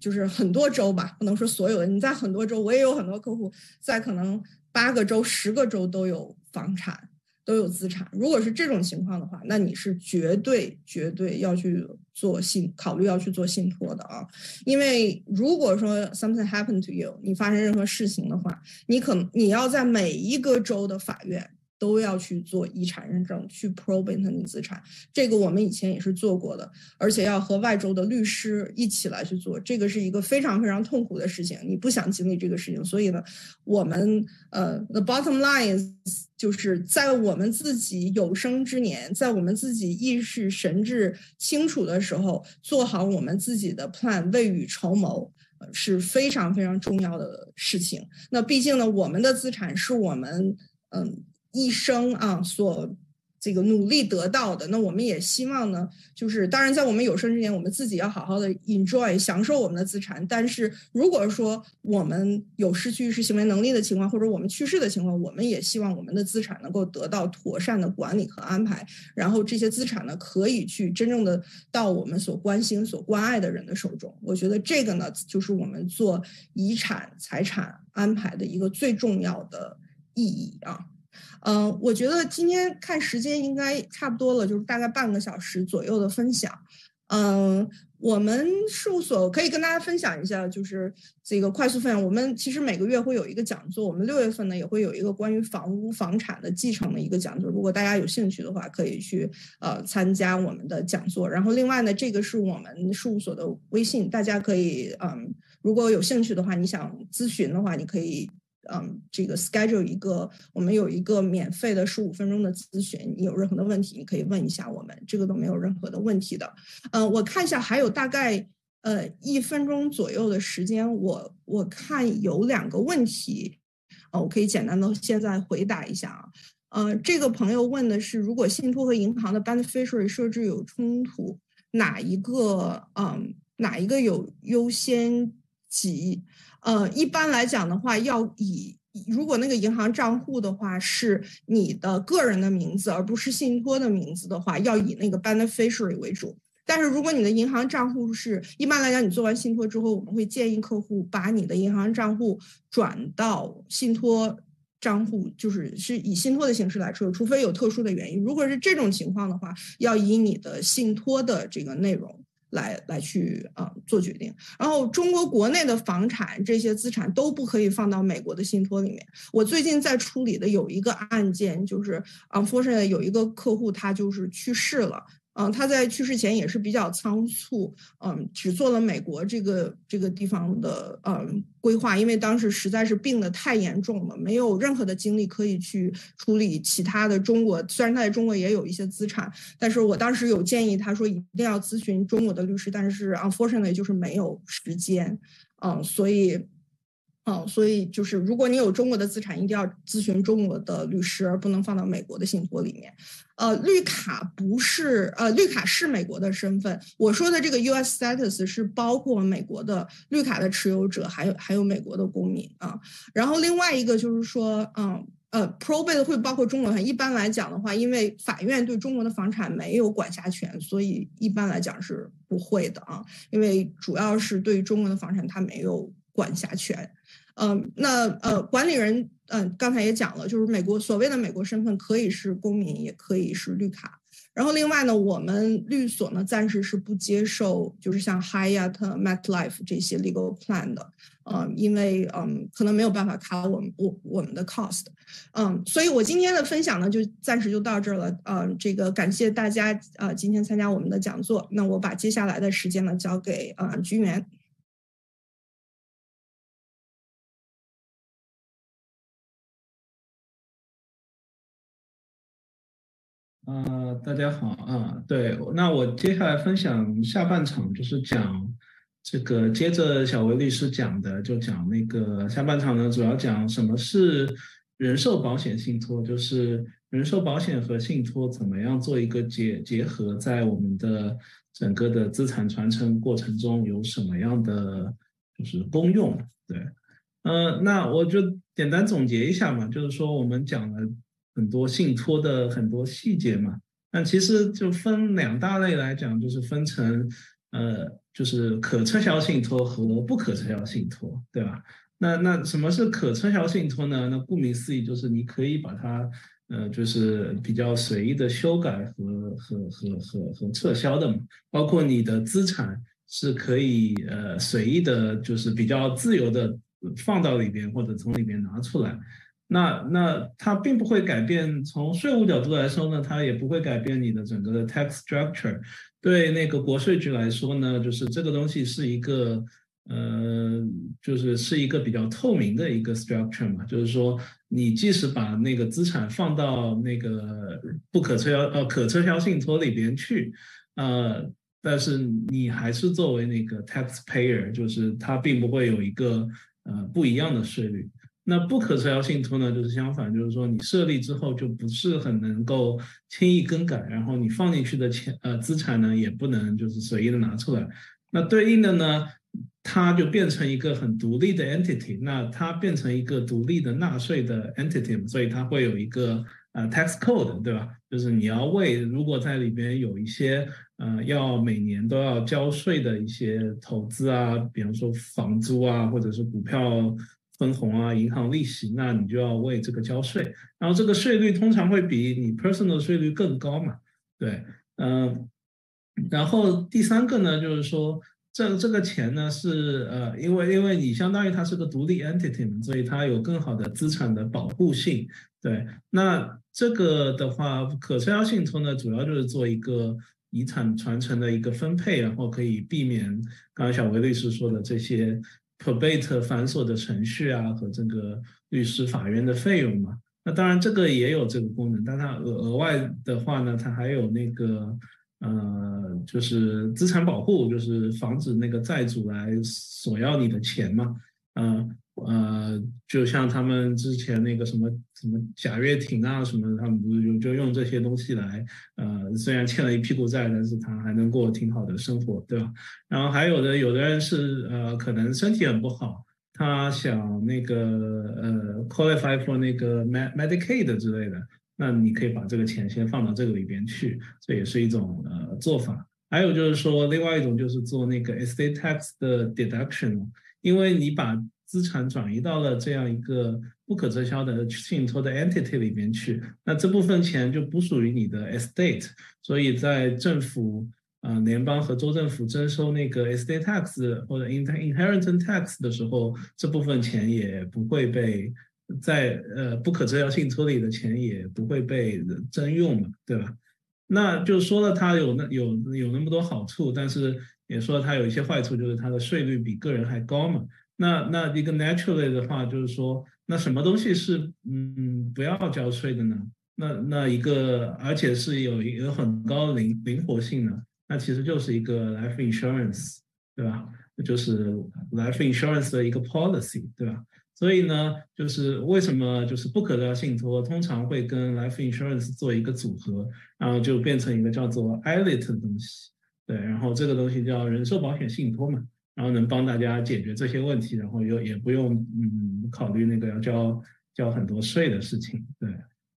Speaker 2: 就是很多州吧，不能说所有的，你在很多州，我也有很多客户在可能八个州、十个州都有房产。都有资产，如果是这种情况的话，那你是绝对绝对要去做信，考虑要去做信托的啊。因为如果说 something happened to you，你发生任何事情的话，你可能你要在每一个州的法院。都要去做遗产认证，去 probate 你资产，这个我们以前也是做过的，而且要和外州的律师一起来去做，这个是一个非常非常痛苦的事情，你不想经历这个事情，所以呢，我们呃，the bottom line 就是在我们自己有生之年，在我们自己意识神智清楚的时候，做好我们自己的 plan，未雨绸缪，是非常非常重要的事情。那毕竟呢，我们的资产是我们嗯。一生啊，所这个努力得到的，那我们也希望呢，就是当然在我们有生之年，我们自己要好好的 enjoy 享受我们的资产。但是如果说我们有失去意识行为能力的情况，或者我们去世的情况，我们也希望我们的资产能够得到妥善的管理和安排，然后这些资产呢，可以去真正的到我们所关心、所关爱的人的手中。我觉得这个呢，就是我们做遗产财产安排的一个最重要的意义啊。嗯，我觉得今天看时间应该差不多了，就是大概半个小时左右的分享。嗯，我们事务所可以跟大家分享一下，就是这个快速分享。我们其实每个月会有一个讲座，我们六月份呢也会有一个关于房屋房产的继承的一个讲座。如果大家有兴趣的话，可以去呃参加我们的讲座。然后另外呢，这个是我们事务所的微信，大家可以嗯，如果有兴趣的话，你想咨询的话，你可以。嗯，这个 schedule 一个，我们有一个免费的十五分钟的咨询，你有任何的问题，你可以问一下我们，这个都没有任何的问题的。嗯，我看一下，还有大概呃一分钟左右的时间，我我看有两个问题，呃，我可以简单的现在回答一下啊。呃，这个朋友问的是，如果信托和银行的 beneficiary 设置有冲突，哪一个嗯哪一个有优先级？呃，一般来讲的话，要以如果那个银行账户的话是你的个人的名字，而不是信托的名字的话，要以那个 beneficiary 为主。但是如果你的银行账户是一般来讲，你做完信托之后，我们会建议客户把你的银行账户转到信托账户，就是是以信托的形式来处理，除非有特殊的原因。如果是这种情况的话，要以你的信托的这个内容。来来去啊做决定，然后中国国内的房产这些资产都不可以放到美国的信托里面。我最近在处理的有一个案件，就是 unfortunately 有一个客户他就是去世了。嗯，他在去世前也是比较仓促，嗯，只做了美国这个这个地方的嗯规划，因为当时实在是病得太严重了，没有任何的精力可以去处理其他的中国。虽然他在中国也有一些资产，但是我当时有建议他说一定要咨询中国的律师，但是 unfortunately 就是没有时间，嗯，所以。嗯，所以就是如果你有中国的资产，一定要咨询中国的律师，而不能放到美国的信托里面。呃，绿卡不是，呃，绿卡是美国的身份。我说的这个 U.S. status 是包括美国的绿卡的持有者，还有还有美国的公民啊。然后另外一个就是说，嗯，呃，probate 会包括中国。一般来讲的话，因为法院对中国的房产没有管辖权，所以一般来讲是不会的啊。因为主要是对于中国的房产，它没有管辖权。嗯，那呃，管理人，嗯，刚才也讲了，就是美国所谓的美国身份可以是公民，也可以是绿卡。然后另外呢，我们律所呢暂时是不接受，就是像 Hyatt、MetLife 这些 legal plan 的，嗯，因为嗯，可能没有办法卡我们我我们的 cost，嗯，所以我今天的分享呢就暂时就到这儿了，嗯，这个感谢大家呃今天参加我们的讲座，那我把接下来的时间呢交给啊君元。
Speaker 3: 啊，大家好啊！对，那我接下来分享下半场，就是讲这个接着小维律师讲的，就讲那个下半场呢，主要讲什么是人寿保险信托，就是人寿保险和信托怎么样做一个结结合，在我们的整个的资产传承过程中有什么样的就是功用？对，嗯，那我就简单总结一下嘛，就是说我们讲了。很多信托的很多细节嘛，那其实就分两大类来讲，就是分成呃，就是可撤销信托和不可撤销信托，对吧？那那什么是可撤销信托呢？那顾名思义就是你可以把它呃，就是比较随意的修改和和和和和撤销的嘛，包括你的资产是可以呃随意的，就是比较自由的放到里边或者从里边拿出来。那那它并不会改变，从税务角度来说呢，它也不会改变你的整个的 tax structure。对那个国税局来说呢，就是这个东西是一个，呃，就是是一个比较透明的一个 structure 嘛，就是说你即使把那个资产放到那个不可撤销呃可撤销信托里边去，呃，但是你还是作为那个 taxpayer，就是它并不会有一个呃不一样的税率。那不可撤销信托呢，就是相反，就是说你设立之后就不是很能够轻易更改，然后你放进去的钱呃资产呢也不能就是随意的拿出来。那对应的呢，它就变成一个很独立的 entity，那它变成一个独立的纳税的 entity，所以它会有一个呃 tax code，对吧？就是你要为如果在里边有一些呃要每年都要交税的一些投资啊，比方说房租啊，或者是股票。分红啊，银行利息，那你就要为这个交税，然后这个税率通常会比你 personal 的税率更高嘛？对，嗯，然后第三个呢，就是说这这个钱呢是呃，因为因为你相当于它是个独立 entity 嘛，所以它有更好的资产的保护性。对，那这个的话，可撤销信托呢，主要就是做一个遗产传承的一个分配，然后可以避免刚才小维律师说的这些。Probate 繁琐的程序啊和这个律师法院的费用嘛，那当然这个也有这个功能，但它额额外的话呢，它还有那个呃，就是资产保护，就是防止那个债主来索要你的钱嘛，嗯。呃就像他们之前那个什么什么贾跃亭啊什么，他们不是就就用这些东西来，呃，虽然欠了一屁股债，但是他还能过挺好的生活，对吧？然后还有的有的人是呃，可能身体很不好，他想那个呃，qualify for 那个 med Medicaid 之类的，那你可以把这个钱先放到这个里边去，这也是一种呃做法。还有就是说，另外一种就是做那个 estate tax 的 deduction，因为你把资产转移到了这样一个不可撤销的信托的 entity 里面去，那这部分钱就不属于你的 estate，所以在政府啊联邦和州政府征收那个 estate tax 或者 in inheritance tax 的时候，这部分钱也不会被在呃不可撤销信托里的钱也不会被征用嘛，对吧？那就说了它有那有有那么多好处，但是也说它有一些坏处，就是它的税率比个人还高嘛。那那一个 naturally 的话，就是说，那什么东西是嗯不要交税的呢？那那一个，而且是有一个很高灵灵活性的，那其实就是一个 life insurance，对吧？就是 life insurance 的一个 policy，对吧？所以呢，就是为什么就是不可的信托通常会跟 life insurance 做一个组合，然后就变成一个叫做 elite 的东西，对，然后这个东西叫人寿保险信托嘛。然后能帮大家解决这些问题，然后又也不用嗯考虑那个要交交很多税的事情，对，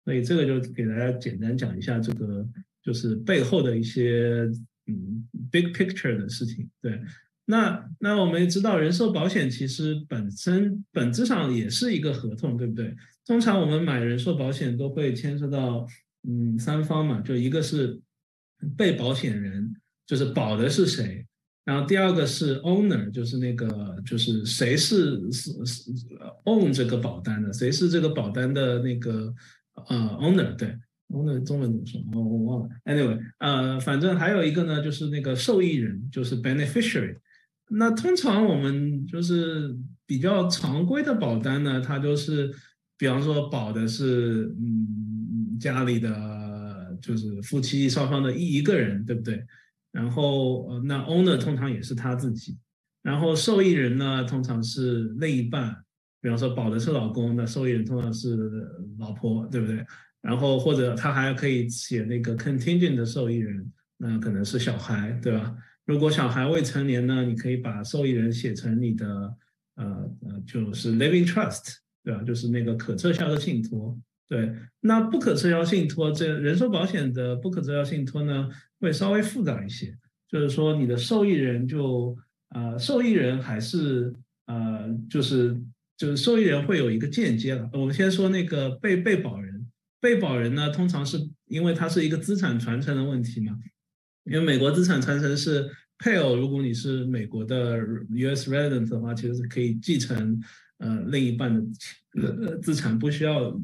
Speaker 3: 所以这个就给大家简单讲一下这个就是背后的一些嗯 big picture 的事情，对，那那我们也知道人寿保险其实本身本质上也是一个合同，对不对？通常我们买人寿保险都会牵涉到嗯三方嘛，就一个是被保险人，就是保的是谁。然后第二个是 owner，就是那个就是谁是是是 own 这个保单的，谁是这个保单的那个呃 owner，对 owner 中文怎么说？哦，我忘了。Anyway，呃，反正还有一个呢，就是那个受益人，就是 beneficiary。那通常我们就是比较常规的保单呢，它就是比方说保的是嗯家里的就是夫妻双方的一一个人，对不对？然后，呃，那 owner 通常也是他自己，然后受益人呢，通常是另一半，比方说保的是老公，那受益人通常是老婆，对不对？然后或者他还可以写那个 contingent 的受益人，那可能是小孩，对吧？如果小孩未成年呢，你可以把受益人写成你的，呃呃，就是 living trust，对吧？就是那个可撤销的信托。对，那不可撤销信托，这人寿保险的不可撤销信托呢，会稍微复杂一些。就是说，你的受益人就，呃，受益人还是，呃，就是就是受益人会有一个间接了。我们先说那个被被保人，被保人呢，通常是因为它是一个资产传承的问题嘛。因为美国资产传承是配偶，如果你是美国的 U.S. resident 的话，其实是可以继承，呃，另一半的呃资产，不需要。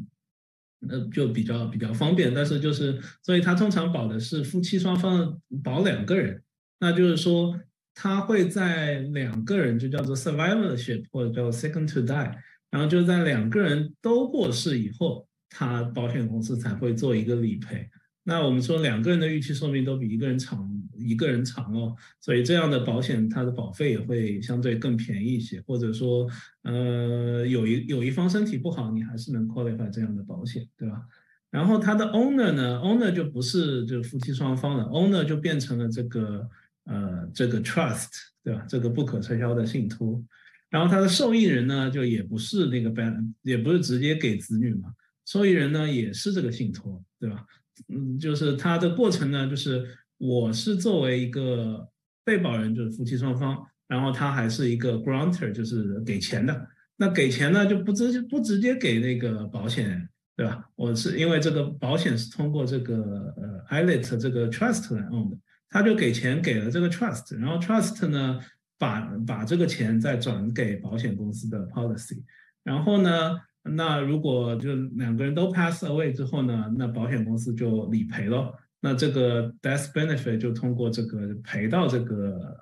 Speaker 3: 那，就比较比较方便，但是就是，所以它通常保的是夫妻双方保两个人，那就是说他会在两个人就叫做 survivorship 或者叫 second to die，然后就在两个人都过世以后，他保险公司才会做一个理赔。那我们说两个人的预期寿命都比一个人长一个人长哦，所以这样的保险它的保费也会相对更便宜一些，或者说呃有一有一方身体不好，你还是能 qualify 这样的保险，对吧？然后它的 owner 呢，owner 就不是就夫妻双方的 owner 就变成了这个呃这个 trust，对吧？这个不可撤销的信托。然后它的受益人呢，就也不是那个 ban，也不是直接给子女嘛，受益人呢也是这个信托，对吧？嗯，就是它的过程呢，就是我是作为一个被保人，就是夫妻双方，然后他还是一个 granter，就是给钱的。那给钱呢，就不直接不直接给那个保险，对吧？我是因为这个保险是通过这个呃 i l e t 这个 trust 来 own 的，他就给钱给了这个 trust，然后 trust 呢把把这个钱再转给保险公司的 policy，然后呢。那如果就两个人都 pass away 之后呢，那保险公司就理赔了。那这个 death benefit 就通过这个赔到这个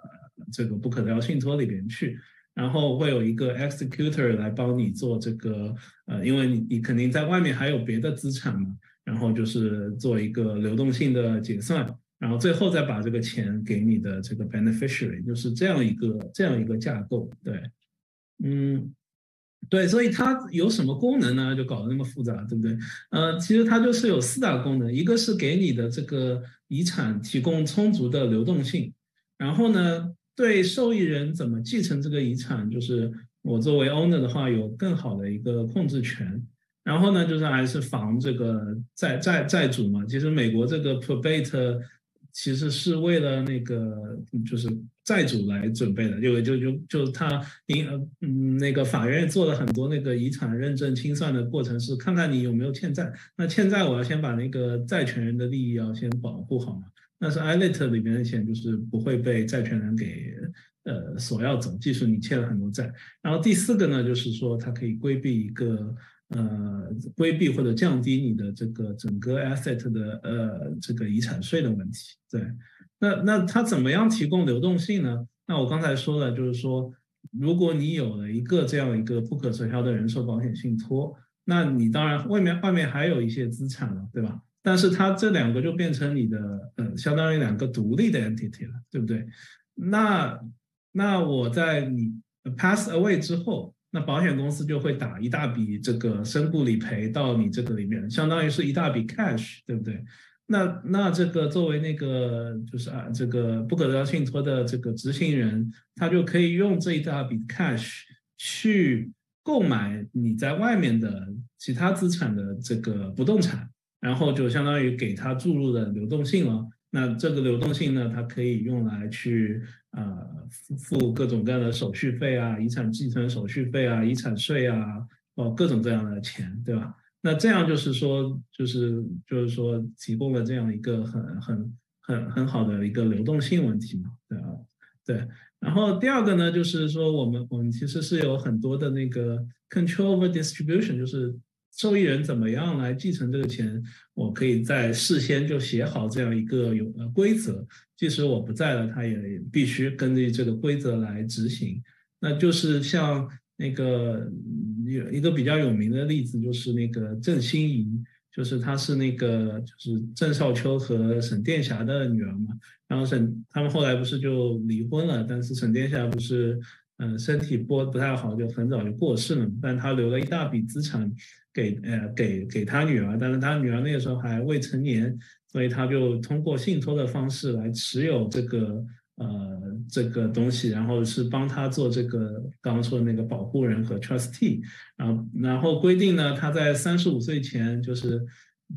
Speaker 3: 这个不可调信托里边去，然后会有一个 executor 来帮你做这个呃，因为你你肯定在外面还有别的资产嘛，然后就是做一个流动性的结算，然后最后再把这个钱给你的这个 beneficiary，就是这样一个这样一个架构。对，嗯。对，所以它有什么功能呢？就搞得那么复杂，对不对？呃，其实它就是有四大功能，一个是给你的这个遗产提供充足的流动性，然后呢，对受益人怎么继承这个遗产，就是我作为 owner 的话有更好的一个控制权，然后呢，就是还是防这个债债债主嘛。其实美国这个 probate 其实是为了那个就是。债主来准备的，就就就就他你呃嗯那个法院做了很多那个遗产认证清算的过程，是看看你有没有欠债。那欠债我要先把那个债权人的利益要先保护好嘛。那是 i l e t 里边的钱，就是不会被债权人给呃索要走，即使你欠了很多债。然后第四个呢，就是说它可以规避一个呃规避或者降低你的这个整个 asset 的呃这个遗产税的问题，对。那那它怎么样提供流动性呢？那我刚才说了，就是说，如果你有了一个这样一个不可撤销的人寿保险信托，那你当然外面外面还有一些资产了，对吧？但是它这两个就变成你的，呃，相当于两个独立的 entity 了，对不对？那那我在你 pass away 之后，那保险公司就会打一大笔这个身故理赔到你这个里面，相当于是一大笔 cash，对不对？那那这个作为那个就是啊这个不可得信托的这个执行人，他就可以用这一大笔 cash 去购买你在外面的其他资产的这个不动产，然后就相当于给他注入的流动性了。那这个流动性呢，它可以用来去啊付各种各样的手续费啊，遗产继承手续费啊，遗产税啊，哦各种各样的钱，对吧？那这样就是说，就是就是说，提供了这样一个很很很很好的一个流动性问题嘛，对吧？对。然后第二个呢，就是说，我们我们其实是有很多的那个 control over distribution，就是受益人怎么样来继承这个钱，我可以在事先就写好这样一个有呃规则，即使我不在了，他也必须根据这个规则来执行。那就是像。那个有一个比较有名的例子，就是那个郑欣宜，就是她是那个就是郑少秋和沈殿霞的女儿嘛。然后沈他们后来不是就离婚了，但是沈殿霞不是嗯身体不不太好，就很早就过世了。但她留了一大笔资产给呃给给她女儿，但是她女儿那个时候还未成年，所以她就通过信托的方式来持有这个。呃，这个东西，然后是帮他做这个刚刚说的那个保护人和 trustee，然后然后规定呢，他在三十五岁前就是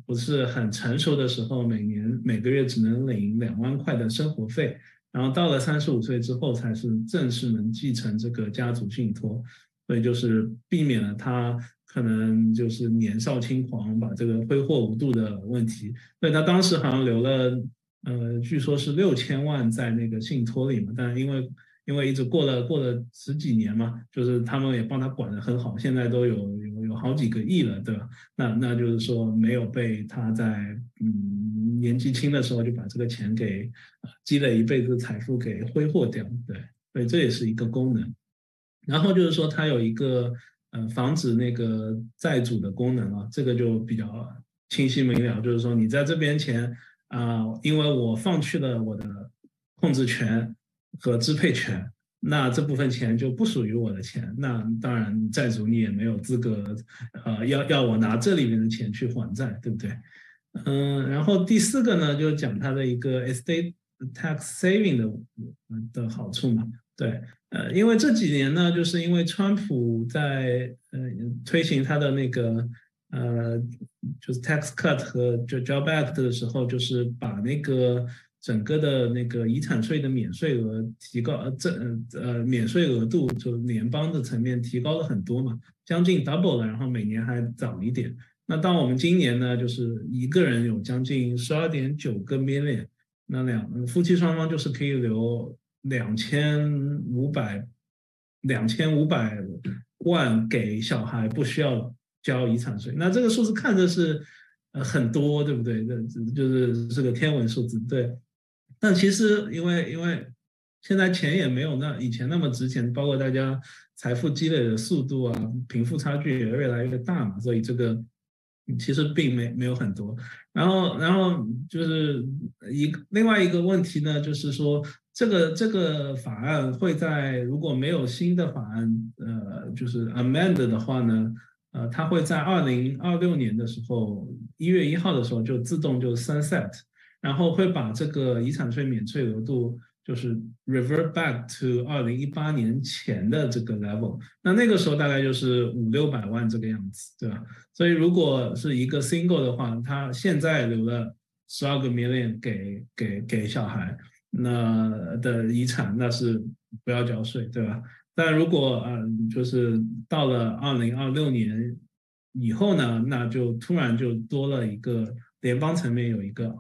Speaker 3: 不是很成熟的时候，每年每个月只能领两万块的生活费，然后到了三十五岁之后才是正式能继承这个家族信托，所以就是避免了他可能就是年少轻狂把这个挥霍无度的问题，所以他当时好像留了。呃，据说是六千万在那个信托里嘛，但因为因为一直过了过了十几年嘛，就是他们也帮他管得很好，现在都有有有好几个亿了，对吧？那那就是说没有被他在嗯年纪轻的时候就把这个钱给积累一辈子财富给挥霍掉，对，所以这也是一个功能。然后就是说它有一个呃防止那个债主的功能啊，这个就比较。清晰明了，就是说你在这边钱啊，因为我放弃了我的控制权和支配权，那这部分钱就不属于我的钱，那当然债主你也没有资格，呃，要要我拿这里面的钱去还债，对不对？嗯，然后第四个呢，就讲它的一个 estate tax saving 的的好处嘛，对，呃，因为这几年呢，就是因为川普在呃推行他的那个呃就是 tax cut 和就 job act 的时候，就是把那个整个的那个遗产税的免税额提高，呃这呃免税额度就联邦的层面提高了很多嘛，将近 double 了，然后每年还涨一点。那到我们今年呢，就是一个人有将近十二点九个 million，那两夫妻双方就是可以留两千五百两千五百万给小孩，不需要交遗产税。那这个数字看着是呃很多，对不对？这就是是个天文数字，对。但其实因为因为现在钱也没有那以前那么值钱，包括大家财富积累的速度啊，贫富差距也越来越大嘛，所以这个。其实并没没有很多，然后然后就是一另外一个问题呢，就是说这个这个法案会在如果没有新的法案呃就是 amend 的话呢，呃它会在二零二六年的时候一月一号的时候就自动就 sunset，然后会把这个遗产税免税额度。就是 revert back to 二零一八年前的这个 level，那那个时候大概就是五六百万这个样子，对吧？所以如果是一个 single 的话，他现在留了十二个 million 给给给小孩，那的遗产那是不要交税，对吧？但如果呃就是到了二零二六年以后呢，那就突然就多了一个。联邦层面有一个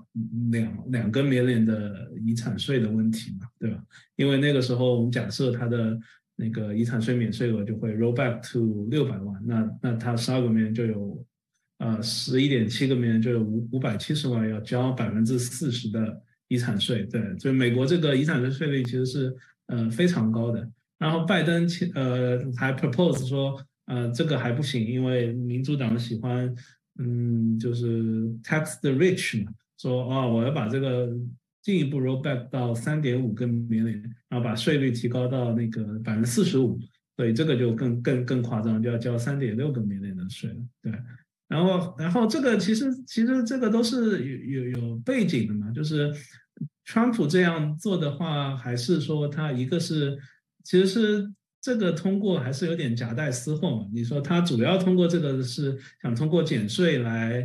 Speaker 3: 两两个免免的遗产税的问题嘛，对吧？因为那个时候我们假设他的那个遗产税免税额就会 roll back to 六百万，那那他十二个免就有呃十一点七个免就有五五百七十万要交百分之四十的遗产税，对，所以美国这个遗产税税率其实是呃非常高的。然后拜登呃还 propose 说呃这个还不行，因为民主党喜欢。嗯，就是 tax the rich 嘛，说啊，我要把这个进一步 roll back 到三点五个 million，然后把税率提高到那个百分之四十五，所以这个就更更更夸张，就要交三点六个 million 的税了。对，然后然后这个其实其实这个都是有有有背景的嘛，就是川普这样做的话，还是说他一个是其实是。这个通过还是有点夹带私货嘛？你说他主要通过这个是想通过减税来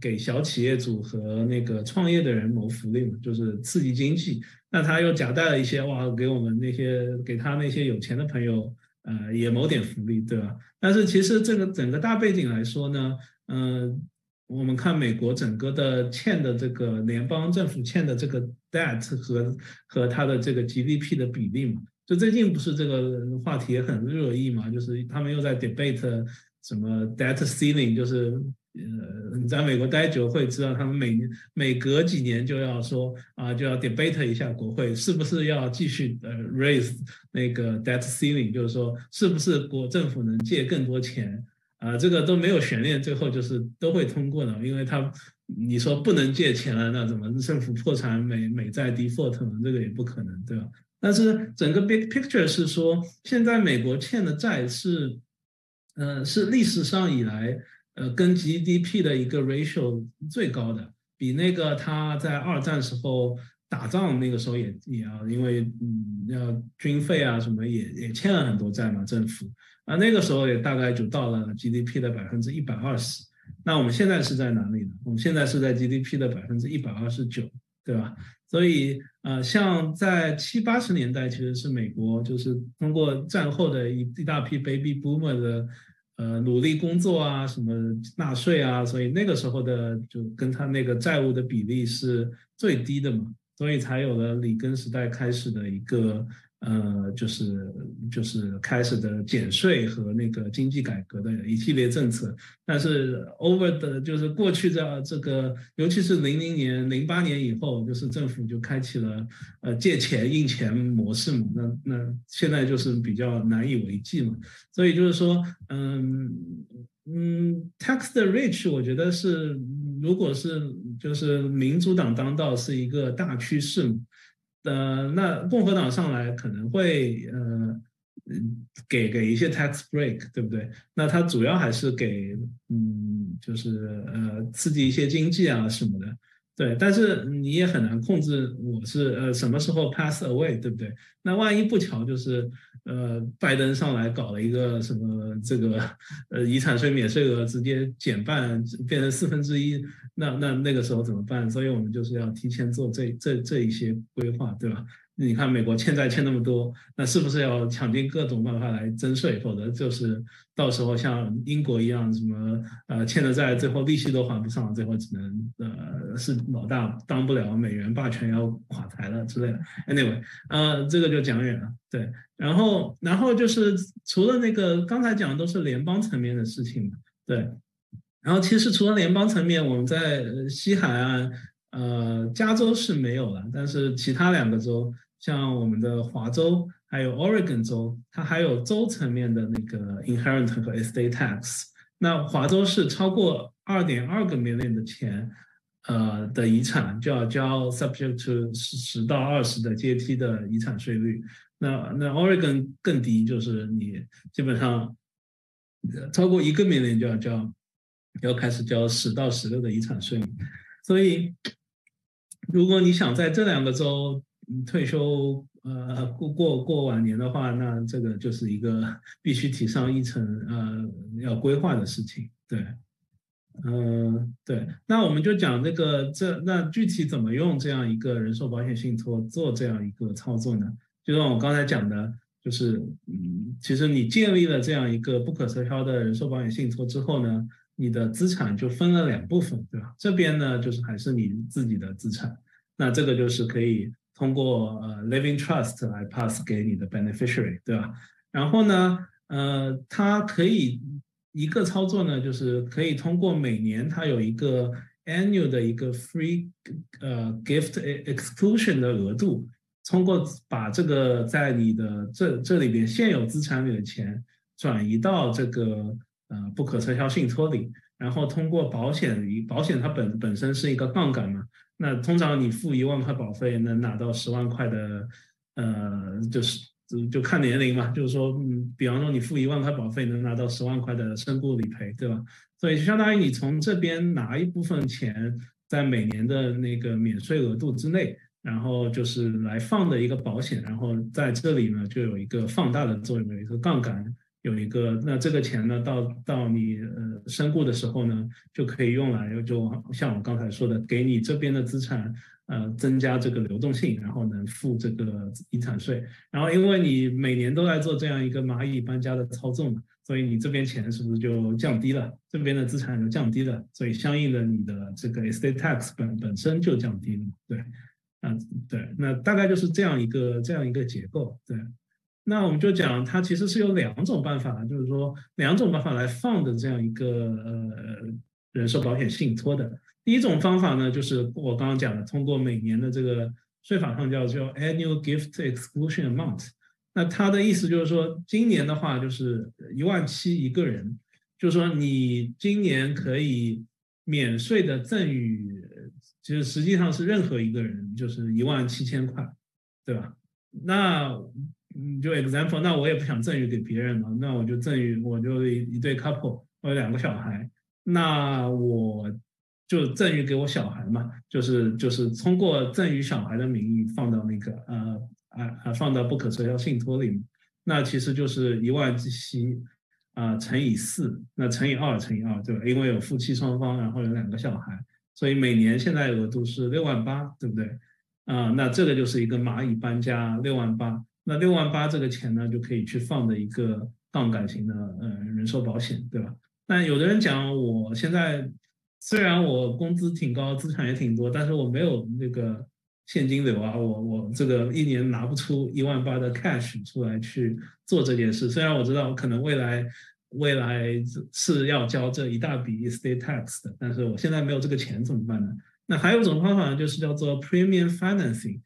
Speaker 3: 给小企业主和那个创业的人谋福利嘛，就是刺激经济。那他又夹带了一些哇，给我们那些给他那些有钱的朋友，呃，也谋点福利，对吧？但是其实这个整个大背景来说呢，嗯，我们看美国整个的欠的这个联邦政府欠的这个 debt 和和它的这个 GDP 的比例嘛。就最近不是这个话题也很热议嘛？就是他们又在 debate 什么 debt ceiling，就是呃，你在美国待久会知道，他们每每隔几年就要说啊，就要 debate 一下国会是不是要继续呃 raise 那个 debt ceiling，就是说是不是国政府能借更多钱啊？这个都没有悬念，最后就是都会通过的，因为他你说不能借钱了，那怎么政府破产美美债 default 嘛？这个也不可能，对吧？但是整个 big picture 是说，现在美国欠的债是，呃，是历史上以来，呃，跟 GDP 的一个 ratio 最高的，比那个他在二战时候打仗那个时候也也要，因为嗯要军费啊什么也也欠了很多债嘛，政府啊那个时候也大概就到了 GDP 的百分之一百二十。那我们现在是在哪里呢？我们现在是在 GDP 的百分之一百二十九，对吧？所以，呃，像在七八十年代，其实是美国就是通过战后的一一大批 baby boomer 的，呃，努力工作啊，什么纳税啊，所以那个时候的就跟他那个债务的比例是最低的嘛，所以才有了里根时代开始的一个。呃，就是就是开始的减税和那个经济改革的一系列政策，但是 over 的，就是过去的这个，尤其是零零年、零八年以后，就是政府就开启了呃借钱印钱模式嘛，那那现在就是比较难以为继嘛，所以就是说，嗯嗯，tax the rich，我觉得是。如果是就是民主党当道是一个大趋势，呃，那共和党上来可能会呃。给给一些 tax break，对不对？那它主要还是给，嗯，就是呃，刺激一些经济啊什么的。对，但是你也很难控制我是呃什么时候 pass away，对不对？那万一不巧就是呃拜登上来搞了一个什么这个呃遗产税免税额直接减半变成四分之一，那那那个时候怎么办？所以我们就是要提前做这这这一些规划，对吧？你看美国欠债欠那么多，那是不是要想尽各种办法来征税？否则就是到时候像英国一样，什么呃欠的债最后利息都还不上，最后只能呃是老大当不了，美元霸权要垮台了之类的。Anyway，呃这个就讲远了。对，然后然后就是除了那个刚才讲的都是联邦层面的事情嘛，对。然后其实除了联邦层面，我们在西海岸，呃加州是没有了，但是其他两个州。像我们的华州还有 Oregon 州，它还有州层面的那个 inheritance 和 estate tax。那华州是超过二点二个 million 的钱，呃的遗产就要交 subject to 十十到二十的阶梯的遗产税率。那那 Oregon 更低，就是你基本上超过一个 million 就要交，要开始交十到十六的遗产税。所以，如果你想在这两个州，退休呃过过过晚年的话，那这个就是一个必须提上议程呃要规划的事情。对，嗯对，那我们就讲这个这那具体怎么用这样一个人寿保险信托做这样一个操作呢？就像我刚才讲的，就是嗯，其实你建立了这样一个不可撤销的人寿保险信托之后呢，你的资产就分了两部分，对吧？这边呢就是还是你自己的资产，那这个就是可以。通过呃 living trust 来 pass 给你的 beneficiary，对吧？然后呢，呃，它可以一个操作呢，就是可以通过每年它有一个 annual 的一个 free 呃 gift exclusion 的额度，通过把这个在你的这这里边现有资产里的钱转移到这个呃不可撤销信托里，然后通过保险，保险它本本身是一个杠杆嘛。那通常你付一万块保费能拿到十万块的，呃，就是就看年龄嘛，就是说，嗯，比方说你付一万块保费能拿到十万块的身故理赔，对吧？所以就相当于你从这边拿一部分钱，在每年的那个免税额度之内，然后就是来放的一个保险，然后在这里呢就有一个放大的作用，有一个杠杆。有一个，那这个钱呢，到到你呃身故的时候呢，就可以用来，就像我刚才说的，给你这边的资产呃增加这个流动性，然后能付这个遗产税。然后因为你每年都在做这样一个蚂蚁搬家的操纵嘛，所以你这边钱是不是就降低了？这边的资产就降低了，所以相应的你的这个 estate tax 本本身就降低了。对，啊对，那大概就是这样一个这样一个结构，对。那我们就讲，它其实是有两种办法，就是说两种办法来放的这样一个呃人寿保险信托的。第一种方法呢，就是我刚刚讲的，通过每年的这个税法上叫叫 annual gift exclusion amount。那它的意思就是说，今年的话就是一万七一个人，就是说你今年可以免税的赠与，其实实际上是任何一个人就是一万七千块，对吧？那嗯，就 example，那我也不想赠与给别人嘛，那我就赠与，我就一对 couple，我有两个小孩，那我就赠与给我小孩嘛，就是就是通过赠与小孩的名义放到那个呃啊啊放到不可撤销信托里，那其实就是一万七啊乘以四，那乘以二乘以二，对吧？因为有夫妻双方，然后有两个小孩，所以每年现在额度是六万八，对不对？啊，那这个就是一个蚂蚁搬家六万八。那六万八这个钱呢，就可以去放的一个杠杆型的呃人寿保险，对吧？但有的人讲，我现在虽然我工资挺高，资产也挺多，但是我没有那个现金流啊，我我这个一年拿不出一万八的 cash 出来去做这件事。虽然我知道可能未来未来是要交这一大笔 estate tax 的，但是我现在没有这个钱怎么办呢？那还有一种方法呢，就是叫做 premium financing。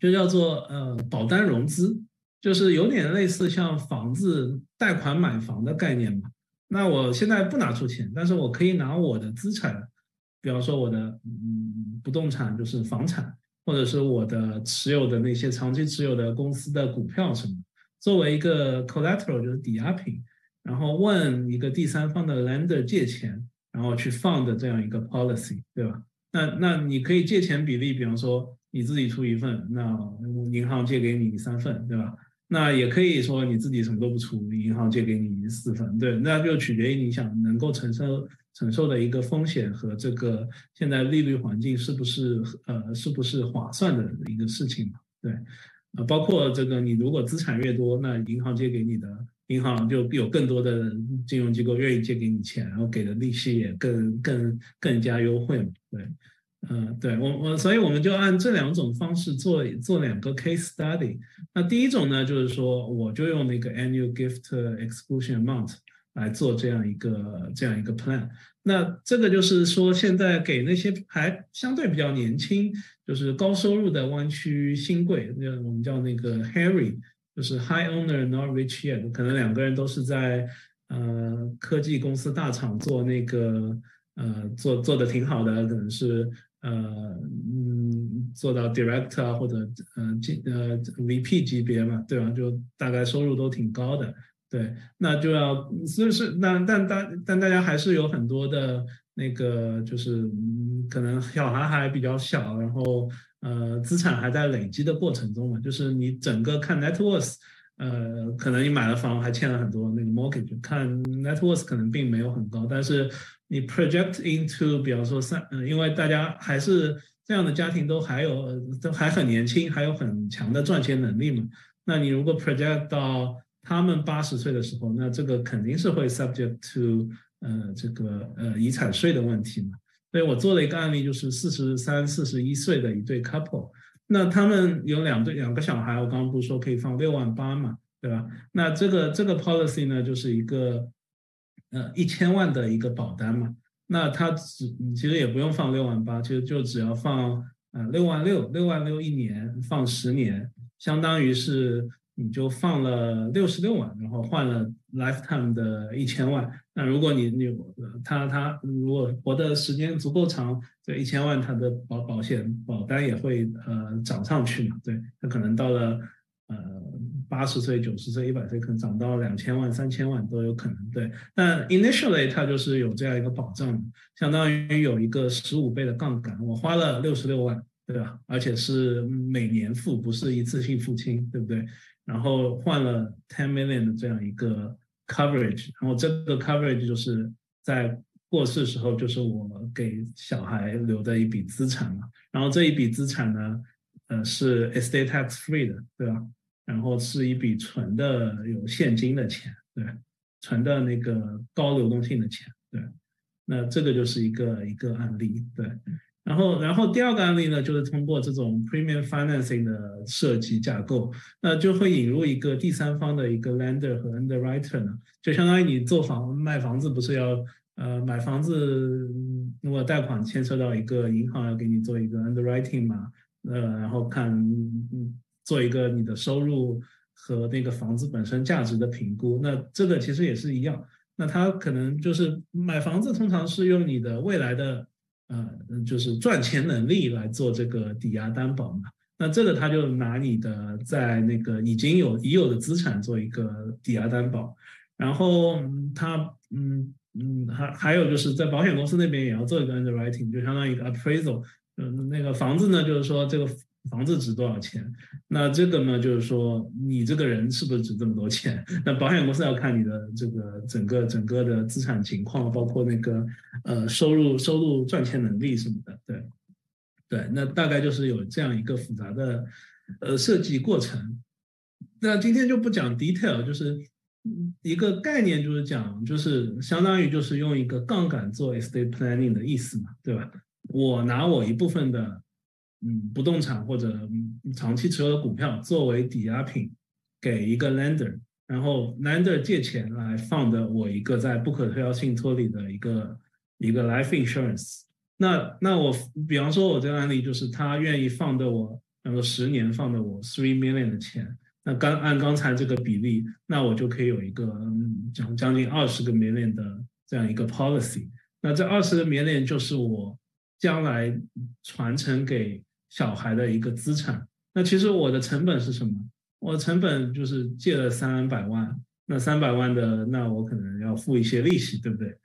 Speaker 3: 就叫做呃保单融资，就是有点类似像房子贷款买房的概念嘛。那我现在不拿出钱，但是我可以拿我的资产比方说我的嗯不动产就是房产，或者是我的持有的那些长期持有的公司的股票什么，作为一个 collateral 就是抵押品，然后问一个第三方的 lender 借钱，然后去放的这样一个 policy，对吧？那那你可以借钱比例，比方说你自己出一份，那银行借给你三份，对吧？那也可以说你自己什么都不出，银行借给你四份，对，那就取决于你想能够承受承受的一个风险和这个现在利率环境是不是呃是不是划算的一个事情嘛？对，呃，包括这个你如果资产越多，那银行借给你的银行就有更多的金融机构愿意借给你钱，然后给的利息也更更更加优惠嘛？对。嗯，对我我，所以我们就按这两种方式做做两个 case study。那第一种呢，就是说我就用那个 annual gift exclusion amount 来做这样一个这样一个 plan。那这个就是说，现在给那些还相对比较年轻，就是高收入的湾区新贵，那我们叫那个 Harry，就是 high owner not rich yet，可能两个人都是在呃科技公司大厂做那个呃做做的挺好的，可能是。呃嗯，做到 director 或者呃进呃 VP 级别嘛，对吧？就大概收入都挺高的，对，那就要就是但但大但大家还是有很多的那个就是可能小孩还比较小，然后呃资产还在累积的过程中嘛，就是你整个看 net worth，呃可能你买了房还欠了很多那个 mortgage，看 net worth 可能并没有很高，但是。你 project into，比方说三，嗯，因为大家还是这样的家庭都还有都还很年轻，还有很强的赚钱能力嘛。那你如果 project 到他们八十岁的时候，那这个肯定是会 subject to，呃，这个呃遗产税的问题嘛。所以我做了一个案例，就是四十三、四十一岁的一对 couple，那他们有两对两个小孩，我刚刚不是说可以放六万八嘛，对吧？那这个这个 policy 呢，就是一个。呃，一千万的一个保单嘛，那他只其实也不用放六万八，其实就只要放呃六万六，六万六一年放十年，相当于是你就放了六十六万，然后换了 lifetime 的一千万。那如果你你他他如果活的时间足够长，这一千万他的保保险保单也会呃涨上去嘛？对，他可能到了呃。八十岁、九十岁、一百岁，可能涨到两千万、三千万都有可能。对，但 initially 它就是有这样一个保障，相当于有一个十五倍的杠杆。我花了六十六万，对吧？而且是每年付，不是一次性付清，对不对？然后换了 ten million 的这样一个 coverage，然后这个 coverage 就是在过世时候，就是我给小孩留的一笔资产嘛。然后这一笔资产呢，呃，是 estate tax free 的，对吧？然后是一笔纯的有现金的钱，对，纯的那个高流动性的钱，对，那这个就是一个一个案例，对，然后然后第二个案例呢，就是通过这种 premium financing 的设计架构，那就会引入一个第三方的一个 lender 和 underwriter 呢，就相当于你做房卖房子不是要呃买房子，如果贷款牵涉到一个银行要给你做一个 underwriting 嘛，呃，然后看嗯。做一个你的收入和那个房子本身价值的评估，那这个其实也是一样。那他可能就是买房子，通常是用你的未来的呃，就是赚钱能力来做这个抵押担保嘛。那这个他就拿你的在那个已经有已有的资产做一个抵押担保，然后他嗯嗯还还有就是在保险公司那边也要做一个 underwriting，就相当于一个 appraisal。嗯，那个房子呢，就是说这个。房子值多少钱？那这个呢，就是说你这个人是不是值这么多钱？那保险公司要看你的这个整个整个的资产情况，包括那个呃收入收入赚钱能力什么的。对，对，那大概就是有这样一个复杂的呃设计过程。那今天就不讲 detail，就是一个概念，就是讲就是相当于就是用一个杠杆做 estate planning 的意思嘛，对吧？我拿我一部分的。嗯，不动产或者长期持有的股票作为抵押品给一个 lender，然后 lender 借钱来放的我一个在不可推销信托里的一个一个 life insurance。那那我比方说，我这个案例就是他愿意放的我，比方说十年放的我 three million 的钱，那刚按刚才这个比例，那我就可以有一个将将近二十个 million 的这样一个 policy。那这二十个 million 就是我。将来传承给小孩的一个资产。那其实我的成本是什么？我成本就是借了三百万，那三百万的，那我可能要付一些利息，对不对？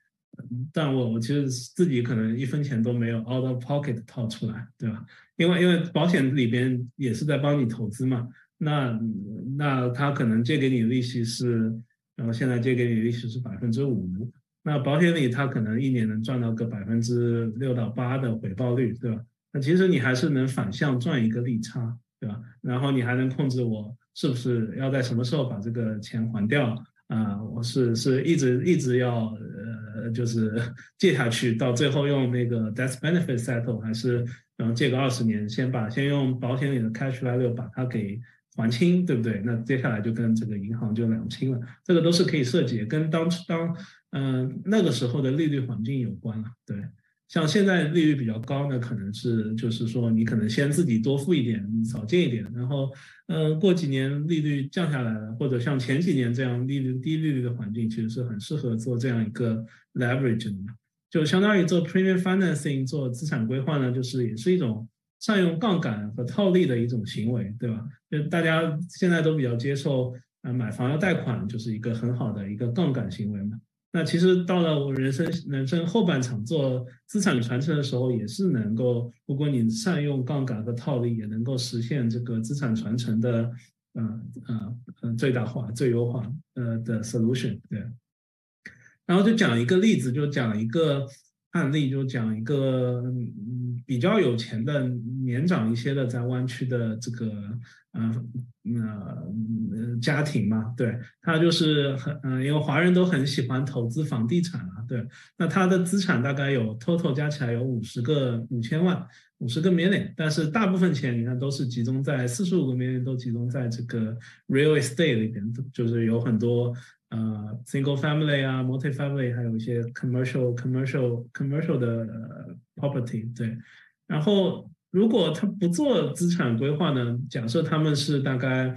Speaker 3: 但我我其实自己可能一分钱都没有 out of pocket 套出来，对吧？因为因为保险里边也是在帮你投资嘛，那那他可能借给你的利息是，然后现在借给你的利息是百分之五，那保险里它可能一年能赚到个百分之六到八的回报率，对吧？那其实你还是能反向赚一个利差，对吧？然后你还能控制我是不是要在什么时候把这个钱还掉啊？我是是一直一直要。呃，就是 借下去，到最后用那个 death benefit settle，还是然后借个二十年，先把先用保险里的 cash value 把它给还清，对不对？那接下来就跟这个银行就两清了，这个都是可以设计，跟当当嗯那个时候的利率环境有关了，对。像现在利率比较高呢，可能是就是说你可能先自己多付一点，少借一点，然后，呃，过几年利率降下来了，或者像前几年这样利率低利率的环境，其实是很适合做这样一个 leverage 的，就相当于做 premium financing 做资产规划呢，就是也是一种善用杠杆和套利的一种行为，对吧？就大家现在都比较接受，呃，买房要贷款，就是一个很好的一个杠杆行为嘛。那其实到了我人生人生后半场做资产传承的时候，也是能够，如果你善用杠杆和套利，也能够实现这个资产传承的，嗯嗯嗯最大化、最优化呃的 solution。对，然后就讲一个例子，就讲一个案例，就讲一个比较有钱的年长一些的在湾区的这个。嗯，那家庭嘛，对他就是很嗯，因为华人都很喜欢投资房地产啊，对，那他的资产大概有 total 加起来有五十个五千万，五十个 million，但是大部分钱你看都是集中在四十五个 million 都集中在这个 real estate 里边，就是有很多呃 single family 啊，multi family，还有一些 commercial commercial commercial 的呃 property，对，然后。如果他不做资产规划呢？假设他们是大概，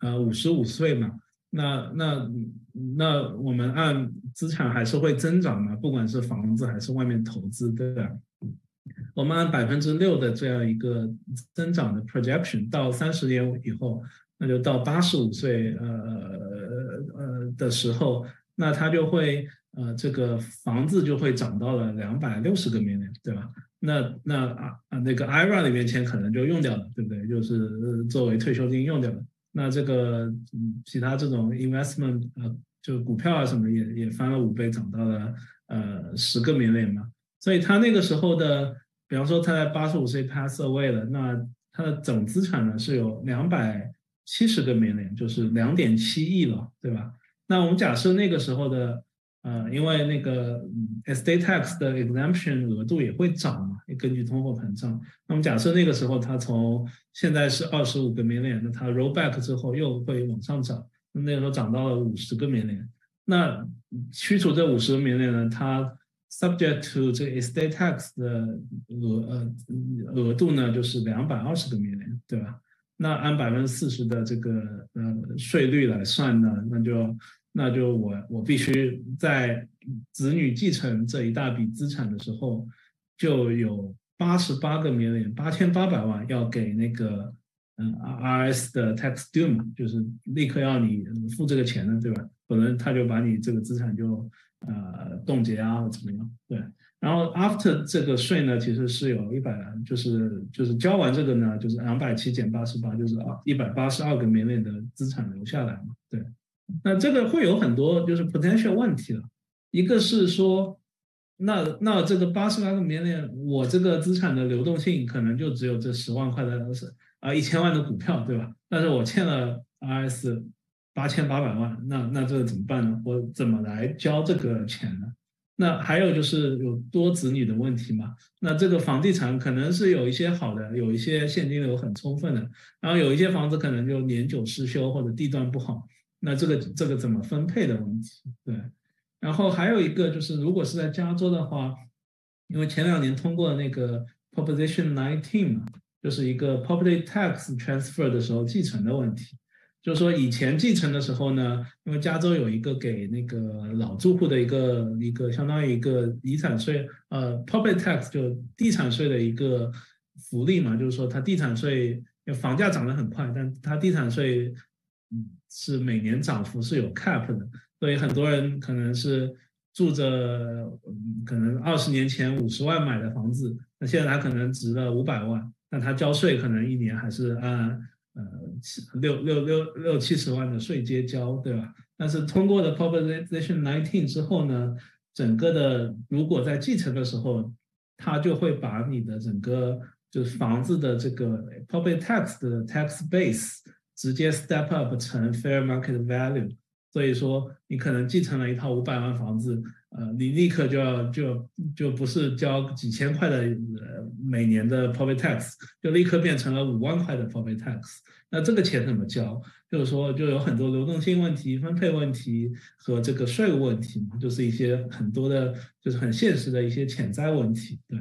Speaker 3: 呃，五十五岁嘛，那那那我们按资产还是会增长嘛？不管是房子还是外面投资，对吧？我们按百分之六的这样一个增长的 projection，到三十年以后，那就到八十五岁，呃呃的时候，那他就会，呃，这个房子就会涨到了两百六十个 million，对吧？那那啊啊那个 IRA 里面钱可能就用掉了，对不对？就是作为退休金用掉了。那这个嗯其他这种 investment 呃就股票啊什么也也翻了五倍，涨到了呃十个 million 嘛。所以他那个时候的，比方说他在八十五岁 pass away 了，那他的总资产呢是有两百七十个美元就是两点七亿了，对吧？那我们假设那个时候的。呃，因为那个 estate tax 的 exemption 额度也会涨嘛，也根据通货膨胀。那么假设那个时候它从现在是二十五个美元那它 roll back 之后又会往上涨，那个时候涨到了五十个美元。那去除这五十个美元呢，它 subject to 这个 estate tax 的额呃额度呢就是两百二十个美元对吧？那按百分之四十的这个呃税率来算呢，那就。那就我我必须在子女继承这一大笔资产的时候，就有八十八个 million 八千八百万要给那个嗯 RS 的 tax due 嘛，就是立刻要你付这个钱的，对吧？否则他就把你这个资产就呃冻结啊怎么样？对。然后 after 这个税呢，其实是有一百，就是就是交完这个呢，就是两百七减八十八，就是啊一百八十二个 million 的资产留下来嘛，对。那这个会有很多就是 potential 问题了，一个是说，那那这个八十万个 million，我这个资产的流动性可能就只有这十万块的是啊一千万的股票，对吧？但是我欠了 RS 八千八百万，那那这怎么办呢？我怎么来交这个钱呢？那还有就是有多子女的问题嘛？那这个房地产可能是有一些好的，有一些现金流很充分的，然后有一些房子可能就年久失修或者地段不好。那这个这个怎么分配的问题，对，然后还有一个就是，如果是在加州的话，因为前两年通过那个 Proposition Nineteen 嘛，就是一个 Property Tax Transfer 的时候继承的问题。就是说以前继承的时候呢，因为加州有一个给那个老住户的一个一个相当于一个遗产税，呃，property tax 就地产税的一个福利嘛，就是说它地产税，房价涨得很快，但它地产税，是每年涨幅是有 cap 的，所以很多人可能是住着，可能二十年前五十万买的房子，那现在它可能值了五百万，那他交税可能一年还是按。呃，七六六六六七十万的税接交，对吧？但是通过了 Proposition Nineteen 之后呢，整个的如果在继承的时候，他就会把你的整个就是房子的这个 Property Tax 的 Tax Base 直接 Step Up 成 Fair Market Value。所以说，你可能继承了一套五百万房子，呃，你立刻就要就就不是交几千块的呃每年的 property tax，就立刻变成了五万块的 property tax。那这个钱怎么交？就是说，就有很多流动性问题、分配问题和这个税务问题嘛，就是一些很多的，就是很现实的一些潜在问题。对。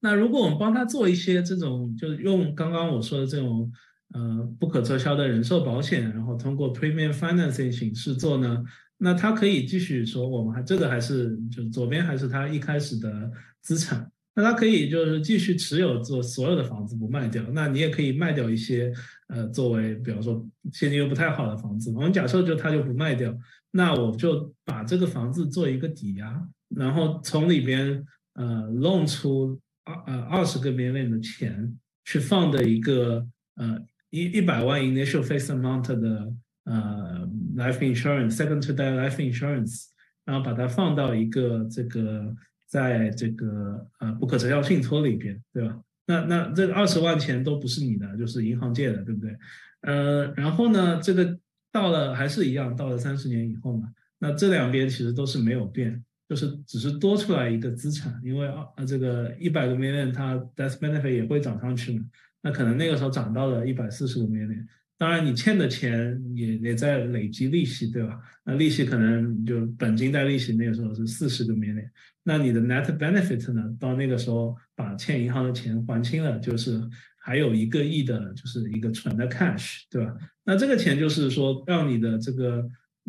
Speaker 3: 那如果我们帮他做一些这种，就是用刚刚我说的这种。呃，不可撤销的人寿保险，然后通过 premium financing 形式做呢，那他可以继续说，我们还这个还是就是左边还是他一开始的资产，那他可以就是继续持有做所有的房子不卖掉，那你也可以卖掉一些，呃，作为比方说现金流不太好的房子，我们假设就他就不卖掉，那我就把这个房子做一个抵押，然后从里边呃弄出二呃二十个 million 的钱去放的一个呃。一一百万 initial face amount 的呃 life insurance second to die life insurance，然后把它放到一个这个在这个呃不可撤销信托里边，对吧？那那这二十万钱都不是你的，就是银行借的，对不对？呃，然后呢，这个到了还是一样，到了三十年以后嘛，那这两边其实都是没有变，就是只是多出来一个资产，因为啊这个一百个 million 它 death benefit 也会涨上去嘛。那可能那个时候涨到了一百四十个 million，当然你欠的钱也也在累积利息，对吧？那利息可能就本金带利息，那个时候是四十个 million，那你的 net benefit 呢？到那个时候把欠银行的钱还清了，就是还有一个亿的，就是一个纯的 cash，对吧？那这个钱就是说让你的这个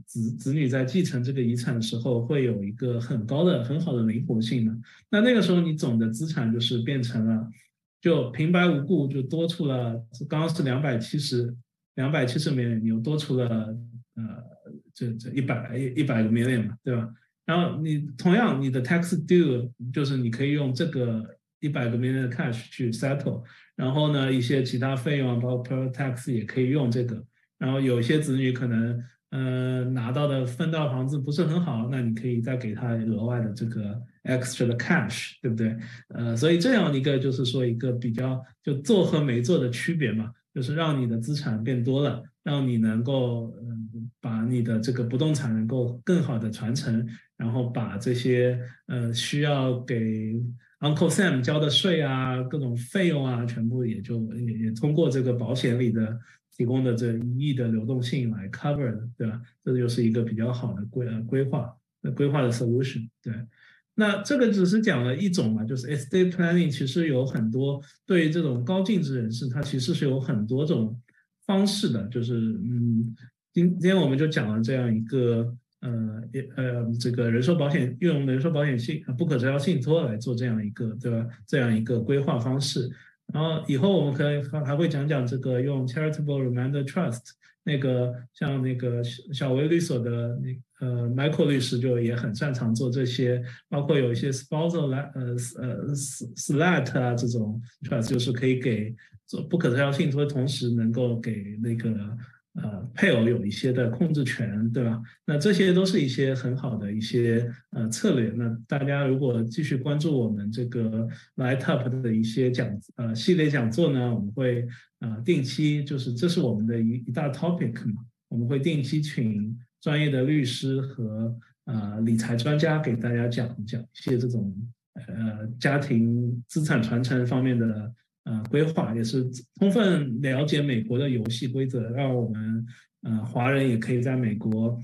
Speaker 3: 子子女在继承这个遗产的时候会有一个很高的、很好的灵活性的。那那个时候你总的资产就是变成了。就平白无故就多出了，刚刚是两百七十，两百七十 million，你又多出了呃，这这一百一百个 million 嘛，对吧？然后你同样你的 tax due 就是你可以用这个一百个 million 的 cash 去 settle，然后呢一些其他费用包括 tax 也可以用这个，然后有些子女可能。呃，拿到的分到房子不是很好，那你可以再给他额外的这个 extra 的 cash，对不对？呃，所以这样一个就是说一个比较就做和没做的区别嘛，就是让你的资产变多了，让你能够嗯把你的这个不动产能够更好的传承，然后把这些呃需要给 Uncle Sam 交的税啊，各种费用啊，全部也就也也通过这个保险里的。提供的这一亿的流动性来 cover 的，对吧？这就是一个比较好的规呃规划，规划的 solution。对，那这个只是讲了一种嘛，就是 estate planning 其实有很多对于这种高净值人士，他其实是有很多种方式的。就是嗯，今今天我们就讲了这样一个呃呃这个人寿保险用人寿保险信不可撤销信托来做这样一个对吧？这样一个规划方式。然后以后我们可以还还会讲讲这个用 charitable reminder trust，那个像那个小维律所的那呃 Michael 律师就也很擅长做这些，包括有一些 spousal 来呃呃 slat 啊这种 trust，就是可以给做不可撤销信托，同时能够给那个。呃，配偶有一些的控制权，对吧？那这些都是一些很好的一些呃策略。那大家如果继续关注我们这个 Light Up 的一些讲呃系列讲座呢，我们会呃定期就是这是我们的一一大 topic 嘛，我们会定期请专业的律师和呃理财专家给大家讲讲一些这种呃家庭资产传承方面的。呃，规划也是充分了解美国的游戏规则，让我们呃华人也可以在美国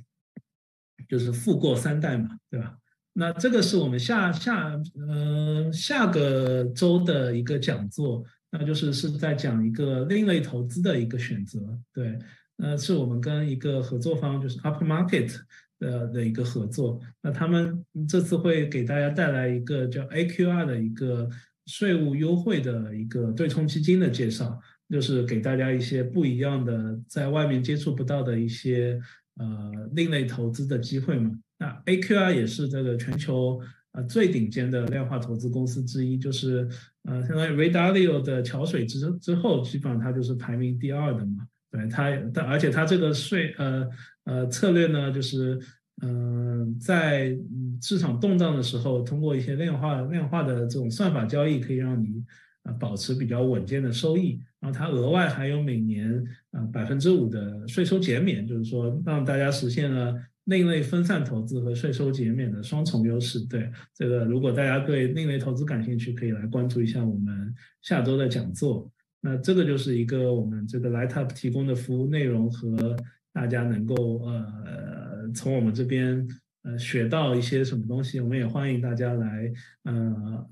Speaker 3: 就是富过三代嘛，对吧？那这个是我们下下呃下个周的一个讲座，那就是是在讲一个另类投资的一个选择，对。呃，是我们跟一个合作方，就是 Upmarket 的的一个合作。那他们这次会给大家带来一个叫 AQR 的一个税务优惠的一个对冲基金的介绍，就是给大家一些不一样的，在外面接触不到的一些呃另类投资的机会嘛。那 AQR 也是这个全球呃最顶尖的量化投资公司之一，就是呃相当于 Ray Dalio 的桥水之之后，基本上它就是排名第二的嘛。对它，但而且它这个税呃呃策略呢，就是嗯在市场动荡的时候，通过一些量化量化的这种算法交易，可以让你啊保持比较稳健的收益。然后它额外还有每年啊百分之五的税收减免，就是说让大家实现了另类分散投资和税收减免的双重优势。对这个，如果大家对另类投资感兴趣，可以来关注一下我们下周的讲座。那这个就是一个我们这个 Lightup 提供的服务内容和大家能够呃从我们这边呃学到一些什么东西，我们也欢迎大家来呃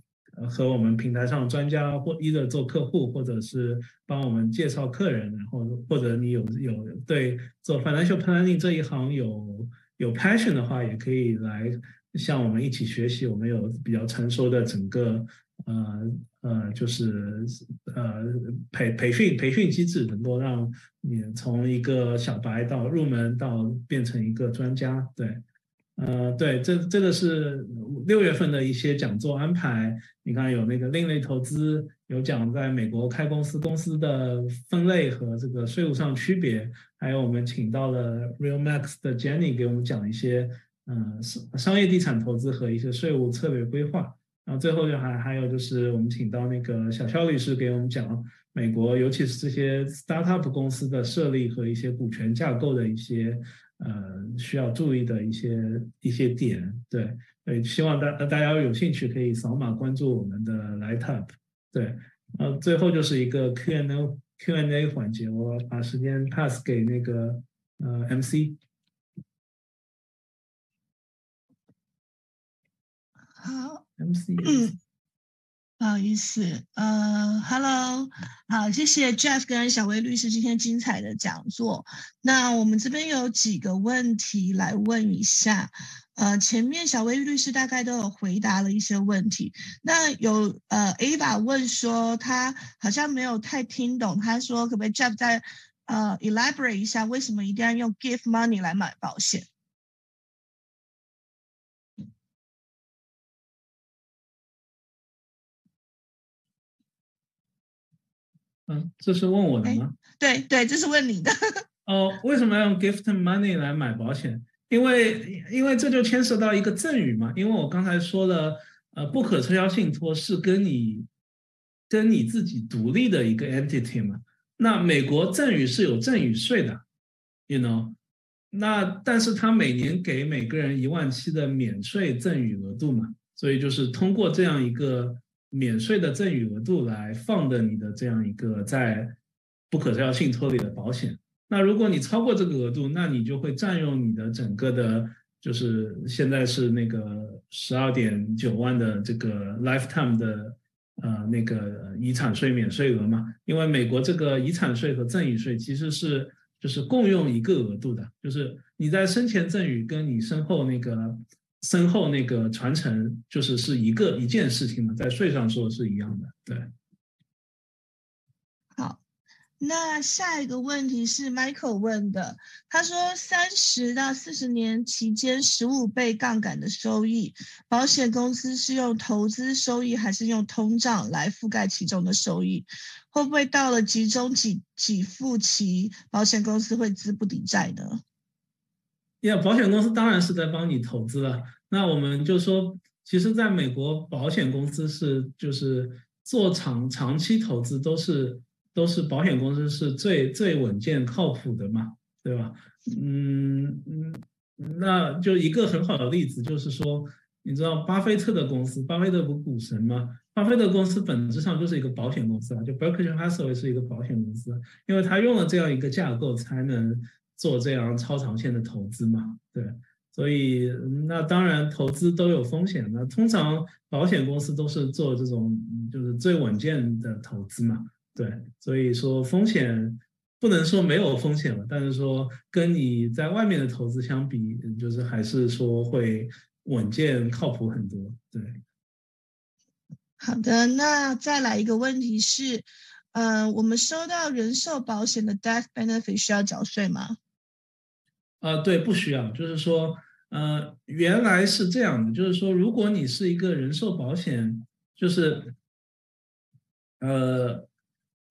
Speaker 3: 和我们平台上专家或一的做客户，或者是帮我们介绍客人，然后或者你有有对做 financial planning 这一行有有 passion 的话，也可以来向我们一起学习，我们有比较成熟的整个。呃呃，就是呃培培训培训机制，能够让你从一个小白到入门到变成一个专家。对，呃对，这这个是六月份的一些讲座安排。你看有那个另类投资，有讲在美国开公司公司的分类和这个税务上区别，还有我们请到了 Real Max 的 Jenny 给我们讲一些嗯商商业地产投资和一些税务策略规划。然后最后就还还有就是我们请到那个小肖律师给我们讲美国，尤其是这些 startup 公司的设立和一些股权架构的一些呃需要注意的一些一些点。对对，希望大大家有兴趣可以扫码关注我们的 Lightup。对，呃，最后就是一个 Q&A Q&A 环节，我把时间 pass 给那个呃 MC。
Speaker 1: 好。
Speaker 3: MC，
Speaker 1: 嗯，不好意思，呃，Hello，好，谢谢 Jeff 跟小薇律师今天精彩的讲座。那我们这边有几个问题来问一下，呃，前面小薇律师大概都有回答了一些问题。那有呃，Ava 问说他好像没有太听懂，他说可不可以 Jeff 再呃 elaborate 一下，为什么一定要用 give money 来买保险？
Speaker 3: 嗯，这是问我的吗？
Speaker 1: 对对，这是问你的。
Speaker 3: 哦，为什么要用 gift money 来买保险？因为因为这就牵涉到一个赠与嘛。因为我刚才说了，呃，不可撤销信托是跟你跟你自己独立的一个 entity 嘛。那美国赠与是有赠与税的，you know。那但是他每年给每个人一万七的免税赠与额度嘛，所以就是通过这样一个。免税的赠与额度来放的你的这样一个在不可撤销信托里的保险，那如果你超过这个额度，那你就会占用你的整个的，就是现在是那个十二点九万的这个 lifetime 的呃那个遗产税免税额嘛？因为美国这个遗产税和赠与税其实是就是共用一个额度的，就是你在生前赠与跟你身后那个。身后那个传承就是是一个一件事情嘛，在税上说是一样的，对。
Speaker 1: 好，那下一个问题是 Michael 问的，他说三十到四十年期间十五倍杠杆的收益，保险公司是用投资收益还是用通胀来覆盖其中的收益？会不会到了集中给给付期，保险公司会资不抵债呢？
Speaker 3: 呀，保险公司当然是在帮你投资了。那我们就说，其实在美国，保险公司是就是做长长期投资，都是都是保险公司是最最稳健靠谱的嘛，对吧？嗯嗯，那就一个很好的例子就是说，你知道巴菲特的公司，巴菲特不股神吗？巴菲特公司本质上就是一个保险公司啊，就 Berkshire Hathaway 是一个保险公司，因为他用了这样一个架构才能。做这样超长线的投资嘛？对，所以那当然投资都有风险。那通常保险公司都是做这种就是最稳健的投资嘛？对，所以说风险不能说没有风险了，但是说跟你在外面的投资相比，就是还是说会稳健靠谱很多。对，
Speaker 1: 好的，那再来一个问题是，嗯，我们收到人寿保险的 death benefit 需要缴税吗？
Speaker 3: 啊，对，不需要。就是说，呃，原来是这样的，就是说，如果你是一个人寿保险，就是，呃。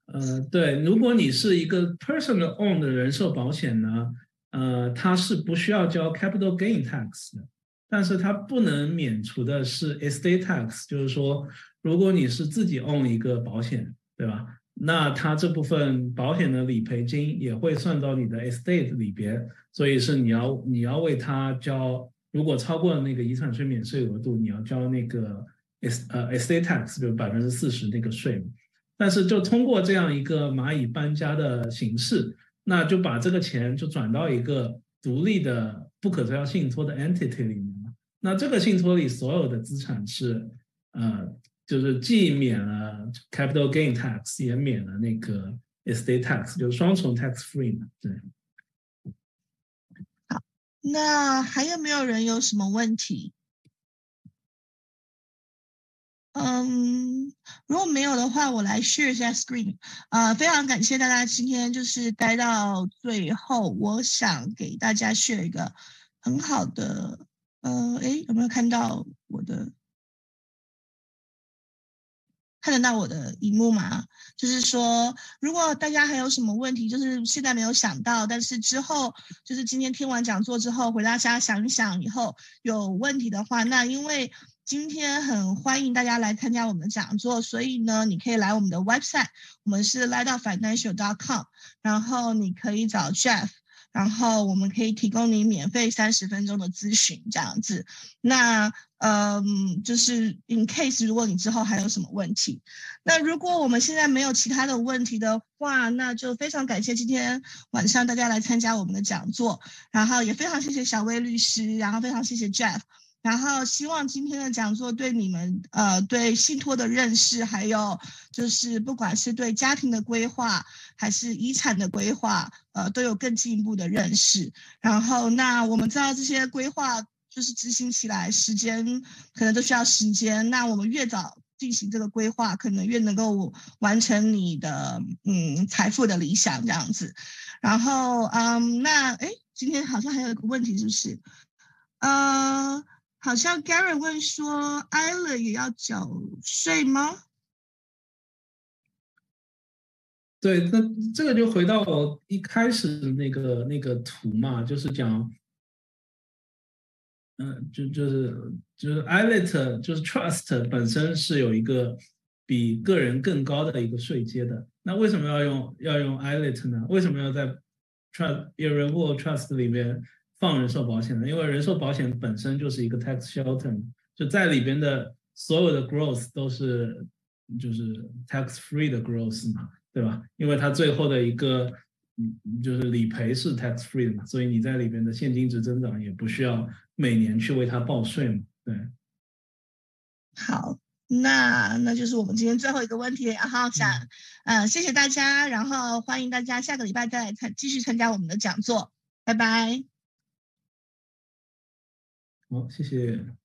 Speaker 3: 呃，对，如果你是一个 personal own 的人寿保险呢，呃，它是不需要交 capital gain tax 的，但是它不能免除的是 estate tax，就是说，如果你是自己 own 一个保险，对吧？那它这部分保险的理赔金也会算到你的 estate 里边，所以是你要你要为它交，如果超过了那个遗产税免税额度，你要交那个 est 呃 estate tax，比如百分之四十那个税。但是就通过这样一个蚂蚁搬家的形式，那就把这个钱就转到一个独立的不可撤销信托的 entity 里面了。那这个信托里所有的资产是，呃，就是既免了 capital gain tax，也免了那个 estate tax，就是双重 tax free 嘛。对。
Speaker 1: 好，那还有没有人有什么问题？嗯，如果没有的话，我来 share 一下 screen。啊，非常感谢大家今天就是待到最后。我想给大家 share 一个很好的，呃，哎，有没有看到我的？看得到我的荧幕吗？就是说，如果大家还有什么问题，就是现在没有想到，但是之后就是今天听完讲座之后，回大家想一想以后有问题的话，那因为。今天很欢迎大家来参加我们的讲座，所以呢，你可以来我们的 website，我们是 l i g h t financial dot com，然后你可以找 Jeff，然后我们可以提供你免费三十分钟的咨询，这样子。那嗯，就是 in case 如果你之后还有什么问题，那如果我们现在没有其他的问题的话，那就非常感谢今天晚上大家来参加我们的讲座，然后也非常谢谢小薇律师，然后非常谢谢 Jeff。然后希望今天的讲座对你们，呃，对信托的认识，还有就是不管是对家庭的规划，还是遗产的规划，呃，都有更进一步的认识。然后，那我们知道这些规划就是执行起来时间可能都需要时间。那我们越早进行这个规划，可能越能够完成你的嗯财富的理想这样子。然后，嗯，那哎，今天好像还有一个问题，是不是？呃。好像 Gary 问说 i l a 也要缴税吗？
Speaker 3: 对，那这个就回到我一开始那个那个图嘛，就是讲，嗯，就就是就是 i l e t 就是 Trust 本身是有一个比个人更高的一个税阶的。那为什么要用要用 i l e t 呢？为什么要在 Trust Irrevocable Trust 里面？放人寿保险呢，因为人寿保险本身就是一个 tax shelter，就在里边的所有的 growth 都是就是 tax free 的 growth 嘛，对吧？因为它最后的一个嗯就是理赔是 tax free 的嘛，所以你在里边的现金值增长也不需要每年去为他报税嘛，对。
Speaker 1: 好，那那就是我们今天最后一个问题，然后想嗯谢谢大家，然后欢迎大家下个礼拜再来参继续参加我们的讲座，拜拜。
Speaker 3: 好，谢谢。